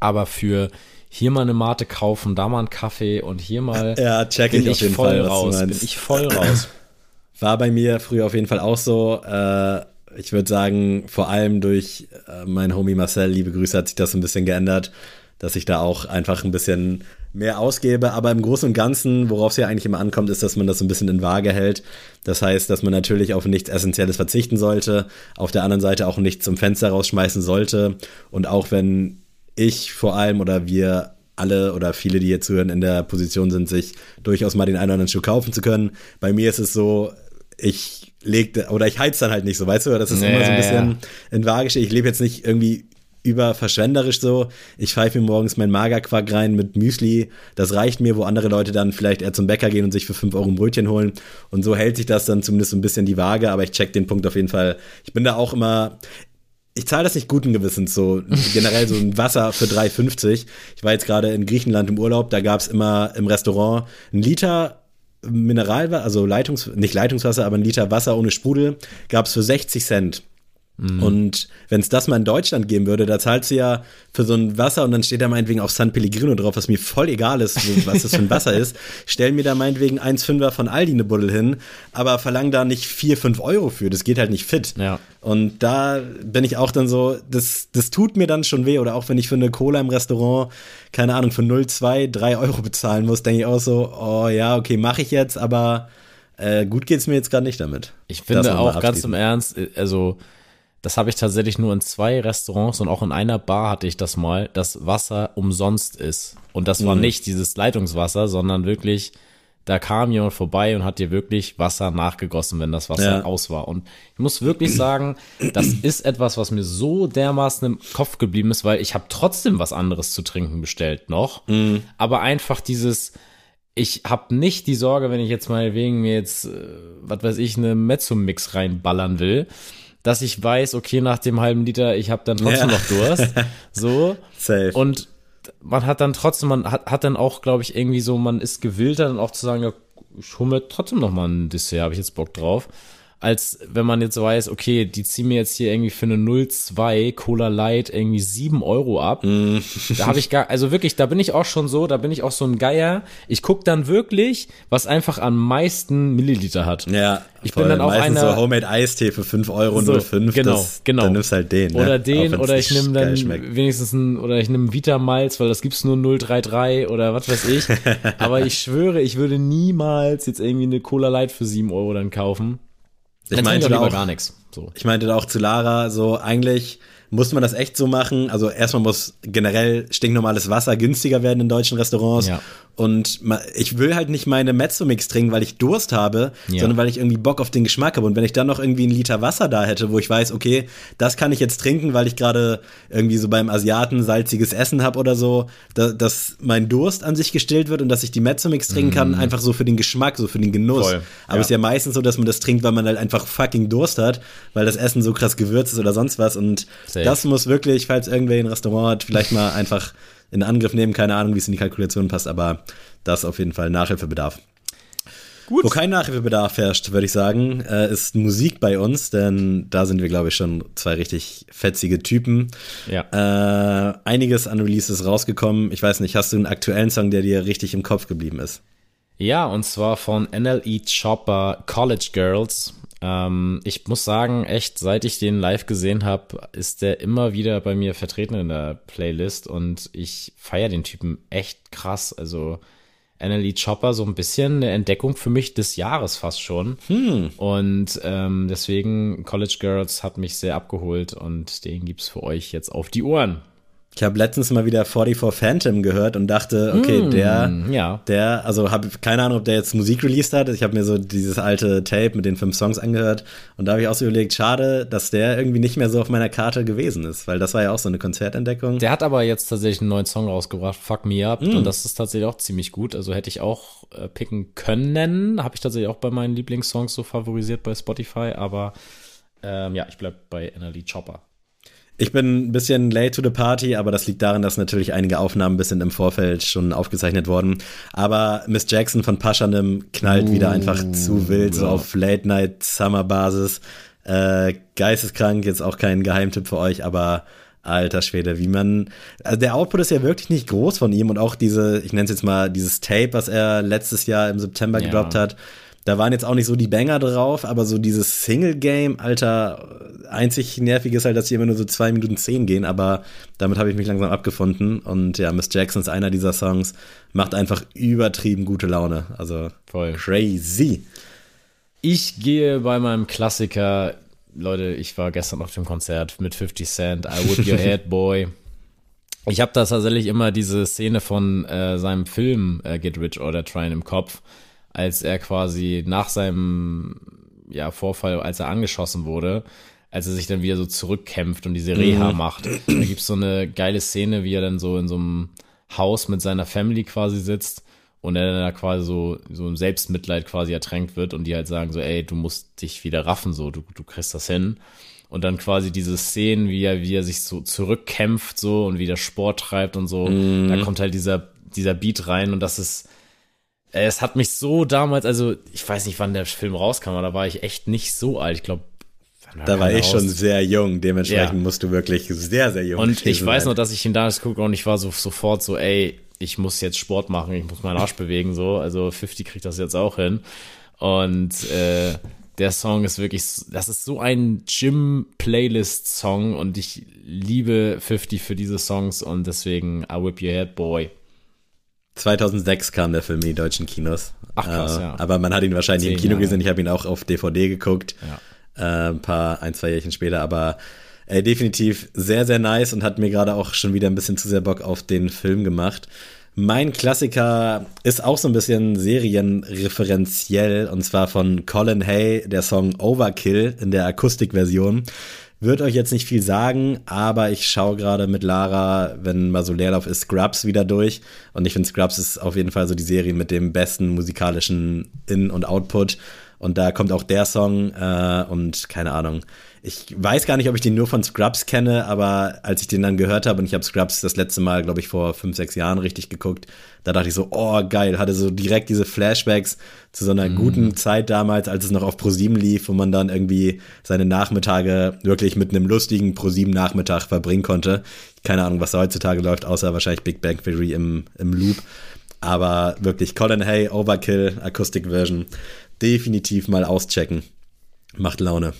aber für hier mal eine Mate kaufen, da mal einen Kaffee und hier mal ja, check bin ich, auf jeden voll Fall, raus, bin ich voll raus. War bei mir früher auf jeden Fall auch so. Äh, ich würde sagen, vor allem durch äh, meinen Homie Marcel, liebe Grüße, hat sich das ein bisschen geändert, dass ich da auch einfach ein bisschen mehr ausgebe. Aber im Großen und Ganzen, worauf es ja eigentlich immer ankommt, ist, dass man das so ein bisschen in Waage hält. Das heißt, dass man natürlich auf nichts Essentielles verzichten sollte, auf der anderen Seite auch nichts zum Fenster rausschmeißen sollte. Und auch wenn ich vor allem oder wir alle oder viele, die hier zuhören, in der Position sind, sich durchaus mal den einen oder anderen Schuh kaufen zu können. Bei mir ist es so, ich leg oder ich heiz dann halt nicht so, weißt du, das ist nee, immer so ein bisschen ja. in Waage Ich lebe jetzt nicht irgendwie überverschwenderisch so. Ich pfeife mir morgens mein Magerquark rein mit Müsli. Das reicht mir, wo andere Leute dann vielleicht eher zum Bäcker gehen und sich für 5 Euro ein Brötchen holen. Und so hält sich das dann zumindest so ein bisschen die Waage. Aber ich check den Punkt auf jeden Fall. Ich bin da auch immer, ich zahle das nicht guten Gewissens, so generell so ein Wasser für 3,50. Ich war jetzt gerade in Griechenland im Urlaub, da gab es immer im Restaurant ein Liter Mineralwasser, also Leitungs, nicht Leitungswasser, aber ein Liter Wasser ohne Sprudel, gab es für 60 Cent. Mhm. Und wenn es das mal in Deutschland geben würde, da zahlst du ja für so ein Wasser und dann steht da meinetwegen auch San Pellegrino drauf, was mir voll egal ist, was das für ein Wasser ist. Stell mir da meinetwegen 1,5er von Aldi eine Buddel hin, aber verlang da nicht 4, 5 Euro für. Das geht halt nicht fit. Ja. Und da bin ich auch dann so, das, das tut mir dann schon weh. Oder auch wenn ich für eine Cola im Restaurant, keine Ahnung, für 0,2, 3 Euro bezahlen muss, denke ich auch so, oh ja, okay, mache ich jetzt, aber äh, gut geht's mir jetzt gerade nicht damit. Ich finde auch ganz im Ernst, also das habe ich tatsächlich nur in zwei Restaurants und auch in einer Bar hatte ich das mal, dass Wasser umsonst ist. Und das war mhm. nicht dieses Leitungswasser, sondern wirklich, da kam jemand vorbei und hat dir wirklich Wasser nachgegossen, wenn das Wasser ja. aus war. Und ich muss wirklich sagen, das ist etwas, was mir so dermaßen im Kopf geblieben ist, weil ich habe trotzdem was anderes zu trinken bestellt noch. Mhm. Aber einfach dieses, ich habe nicht die Sorge, wenn ich jetzt mal wegen mir jetzt, äh, was weiß ich, eine Mezzo-Mix reinballern will, dass ich weiß, okay, nach dem halben Liter, ich habe dann trotzdem ja. noch Durst. So. Safe. Und man hat dann trotzdem, man hat, hat dann auch, glaube ich, irgendwie so, man ist gewillter dann auch zu sagen, ja, ich hole mir trotzdem noch mal ein Dessert, habe ich jetzt Bock drauf als wenn man jetzt weiß, okay, die ziehen mir jetzt hier irgendwie für eine 0,2 Cola Light irgendwie 7 Euro ab. Mm. Da habe ich gar, also wirklich, da bin ich auch schon so, da bin ich auch so ein Geier. Ich guck dann wirklich, was einfach am meisten Milliliter hat. Ja. Ich voll. bin dann auch Meistens einer. so Homemade Eistee für 5 Euro so, 05. Genau, das, genau. Dann nimmst halt den. Ne? Oder den, oder ich nehme dann wenigstens ein, oder ich nehme Vita Malz, weil das gibt's nur 033 oder was weiß ich. Aber ich schwöre, ich würde niemals jetzt irgendwie eine Cola Light für 7 Euro dann kaufen. Ich meinte auch gar nichts. So. Ich meinte auch zu Lara, so eigentlich muss man das echt so machen. Also erstmal muss generell stinknormales Wasser günstiger werden in deutschen Restaurants. Ja. Und ich will halt nicht meine Mezzo-Mix trinken, weil ich Durst habe, ja. sondern weil ich irgendwie Bock auf den Geschmack habe. Und wenn ich dann noch irgendwie einen Liter Wasser da hätte, wo ich weiß, okay, das kann ich jetzt trinken, weil ich gerade irgendwie so beim Asiaten salziges Essen habe oder so, da, dass mein Durst an sich gestillt wird und dass ich die Mezzo-Mix trinken kann, mm. einfach so für den Geschmack, so für den Genuss. Voll. Aber es ist ja meistens so, dass man das trinkt, weil man halt einfach fucking Durst hat, weil das Essen so krass gewürzt ist oder sonst was. Und Safe. das muss wirklich, falls irgendwer ein Restaurant hat, vielleicht mal einfach in Angriff nehmen. Keine Ahnung, wie es in die Kalkulation passt, aber das auf jeden Fall Nachhilfebedarf. Gut. Wo kein Nachhilfebedarf herrscht, würde ich sagen, äh, ist Musik bei uns, denn da sind wir, glaube ich, schon zwei richtig fetzige Typen. Ja. Äh, einiges an Releases rausgekommen. Ich weiß nicht, hast du einen aktuellen Song, der dir richtig im Kopf geblieben ist? Ja, und zwar von NLE Chopper College Girls. Ähm, ich muss sagen, echt, seit ich den live gesehen habe, ist der immer wieder bei mir vertreten in der Playlist und ich feiere den Typen echt krass. Also Annalie Chopper so ein bisschen eine Entdeckung für mich des Jahres fast schon. Hm. Und ähm, deswegen College Girls hat mich sehr abgeholt und den gibt's für euch jetzt auf die Ohren. Ich habe letztens mal wieder 44 Phantom gehört und dachte, okay, mm, der, ja. der, also habe keine Ahnung, ob der jetzt Musik released hat. Ich habe mir so dieses alte Tape mit den fünf Songs angehört und da habe ich auch so überlegt, schade, dass der irgendwie nicht mehr so auf meiner Karte gewesen ist, weil das war ja auch so eine Konzertentdeckung. Der hat aber jetzt tatsächlich einen neuen Song rausgebracht, Fuck Me Up, mm. und das ist tatsächlich auch ziemlich gut. Also hätte ich auch äh, picken können, habe ich tatsächlich auch bei meinen Lieblingssongs so favorisiert bei Spotify, aber ähm, ja, ich bleib bei NLE Chopper. Ich bin ein bisschen late to the party, aber das liegt daran, dass natürlich einige Aufnahmen ein bisschen im Vorfeld schon aufgezeichnet wurden. Aber Miss Jackson von Paschanim knallt uh, wieder einfach zu wild, ja. so auf Late-Night-Summer-Basis. Äh, geisteskrank, jetzt auch kein Geheimtipp für euch, aber alter Schwede, wie man. Also der Output ist ja wirklich nicht groß von ihm und auch diese, ich nenne es jetzt mal, dieses Tape, was er letztes Jahr im September ja. gedroppt hat da waren jetzt auch nicht so die Banger drauf, aber so dieses Single-Game, Alter, einzig nervig ist halt, dass die immer nur so zwei Minuten zehn gehen, aber damit habe ich mich langsam abgefunden. Und ja, Miss Jackson ist einer dieser Songs, macht einfach übertrieben gute Laune. Also voll crazy. Ich gehe bei meinem Klassiker, Leute, ich war gestern auf dem Konzert mit 50 Cent, I Whip Your Head Boy. Ich habe da tatsächlich immer diese Szene von äh, seinem Film äh, Get Rich or Trying im Kopf als er quasi nach seinem ja, Vorfall, als er angeschossen wurde, als er sich dann wieder so zurückkämpft und diese Reha mhm. macht. Da gibt's so eine geile Szene, wie er dann so in so einem Haus mit seiner Family quasi sitzt und er dann da quasi so, so im Selbstmitleid quasi ertränkt wird und die halt sagen so, ey, du musst dich wieder raffen, so, du, du kriegst das hin. Und dann quasi diese Szenen, wie er, wie er sich so zurückkämpft so und wieder Sport treibt und so, mhm. da kommt halt dieser, dieser Beat rein und das ist, es hat mich so damals, also ich weiß nicht, wann der Film rauskam, aber da war ich echt nicht so alt. Ich glaube, da war ich raus? schon sehr jung, dementsprechend ja. musst du wirklich sehr, sehr jung Und ich weiß sein. noch, dass ich ihn damals gucke und ich war so sofort so, ey, ich muss jetzt Sport machen, ich muss meinen Arsch bewegen, so. Also 50 kriegt das jetzt auch hin. Und äh, der Song ist wirklich, das ist so ein Gym-Playlist-Song und ich liebe 50 für diese Songs und deswegen I Whip Your Head Boy. 2006 kam der Film in die deutschen Kinos. Ach krass, äh, ja. Aber man hat ihn wahrscheinlich Zehn im Kino Jahre. gesehen. Ich habe ihn auch auf DVD geguckt. Ja. Äh, ein paar, ein, zwei Jährchen später. Aber äh, definitiv sehr, sehr nice und hat mir gerade auch schon wieder ein bisschen zu sehr Bock auf den Film gemacht. Mein Klassiker ist auch so ein bisschen serienreferenziell und zwar von Colin Hay, der Song Overkill in der Akustikversion. Wird euch jetzt nicht viel sagen, aber ich schaue gerade mit Lara, wenn mal so Leerlauf ist, Scrubs wieder durch. Und ich finde, Scrubs ist auf jeden Fall so die Serie mit dem besten musikalischen In- und Output. Und da kommt auch der Song äh, und keine Ahnung. Ich weiß gar nicht, ob ich den nur von Scrubs kenne, aber als ich den dann gehört habe und ich habe Scrubs das letzte Mal, glaube ich, vor fünf, sechs Jahren richtig geguckt, da dachte ich so, oh geil, hatte so direkt diese Flashbacks zu so einer mm. guten Zeit damals, als es noch auf ProSieben lief, wo man dann irgendwie seine Nachmittage wirklich mit einem lustigen ProSieben Nachmittag verbringen konnte. Keine Ahnung, was da heutzutage läuft, außer wahrscheinlich Big Bang Theory im, im Loop. Aber wirklich Colin Hay, Overkill, Akustik-Version, definitiv mal auschecken. Macht Laune.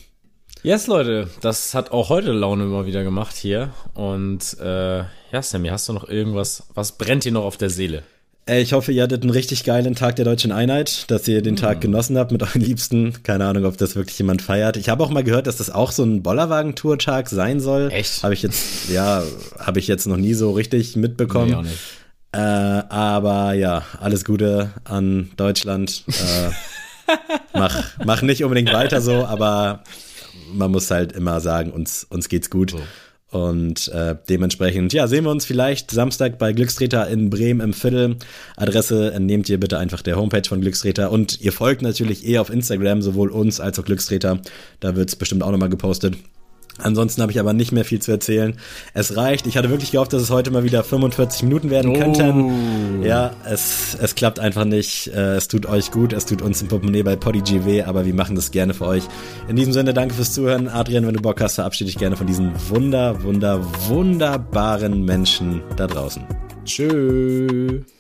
Yes, Leute, das hat auch heute Laune immer wieder gemacht hier. Und äh, ja, Sammy, hast du noch irgendwas, was brennt dir noch auf der Seele? Ich hoffe, ihr hattet einen richtig geilen Tag der Deutschen Einheit, dass ihr den Tag mhm. genossen habt mit euren Liebsten. Keine Ahnung, ob das wirklich jemand feiert. Ich habe auch mal gehört, dass das auch so ein Bollerwagen-Tour-Tag sein soll. Echt? Habe ich jetzt, ja, habe ich jetzt noch nie so richtig mitbekommen. Nee, auch nicht. Äh, aber ja, alles Gute an Deutschland. Äh, mach, mach nicht unbedingt weiter so, aber man muss halt immer sagen, uns, uns geht's gut. So. Und äh, dementsprechend, ja, sehen wir uns vielleicht Samstag bei Glückstreter in Bremen im Viertel. Adresse entnehmt ihr bitte einfach der Homepage von Glückstreter. Und ihr folgt natürlich eh auf Instagram, sowohl uns als auch Glückstreter. Da wird's bestimmt auch nochmal gepostet. Ansonsten habe ich aber nicht mehr viel zu erzählen. Es reicht. Ich hatte wirklich gehofft, dass es heute mal wieder 45 Minuten werden könnten. Oh. Ja, es, es klappt einfach nicht. Äh, es tut euch gut, es tut uns im Portemonnaie bei Podigy weh, aber wir machen das gerne für euch. In diesem Sinne, danke fürs Zuhören. Adrian, wenn du Bock hast, verabschiede dich gerne von diesen wunder, wunder, wunderbaren Menschen da draußen. Tschüss.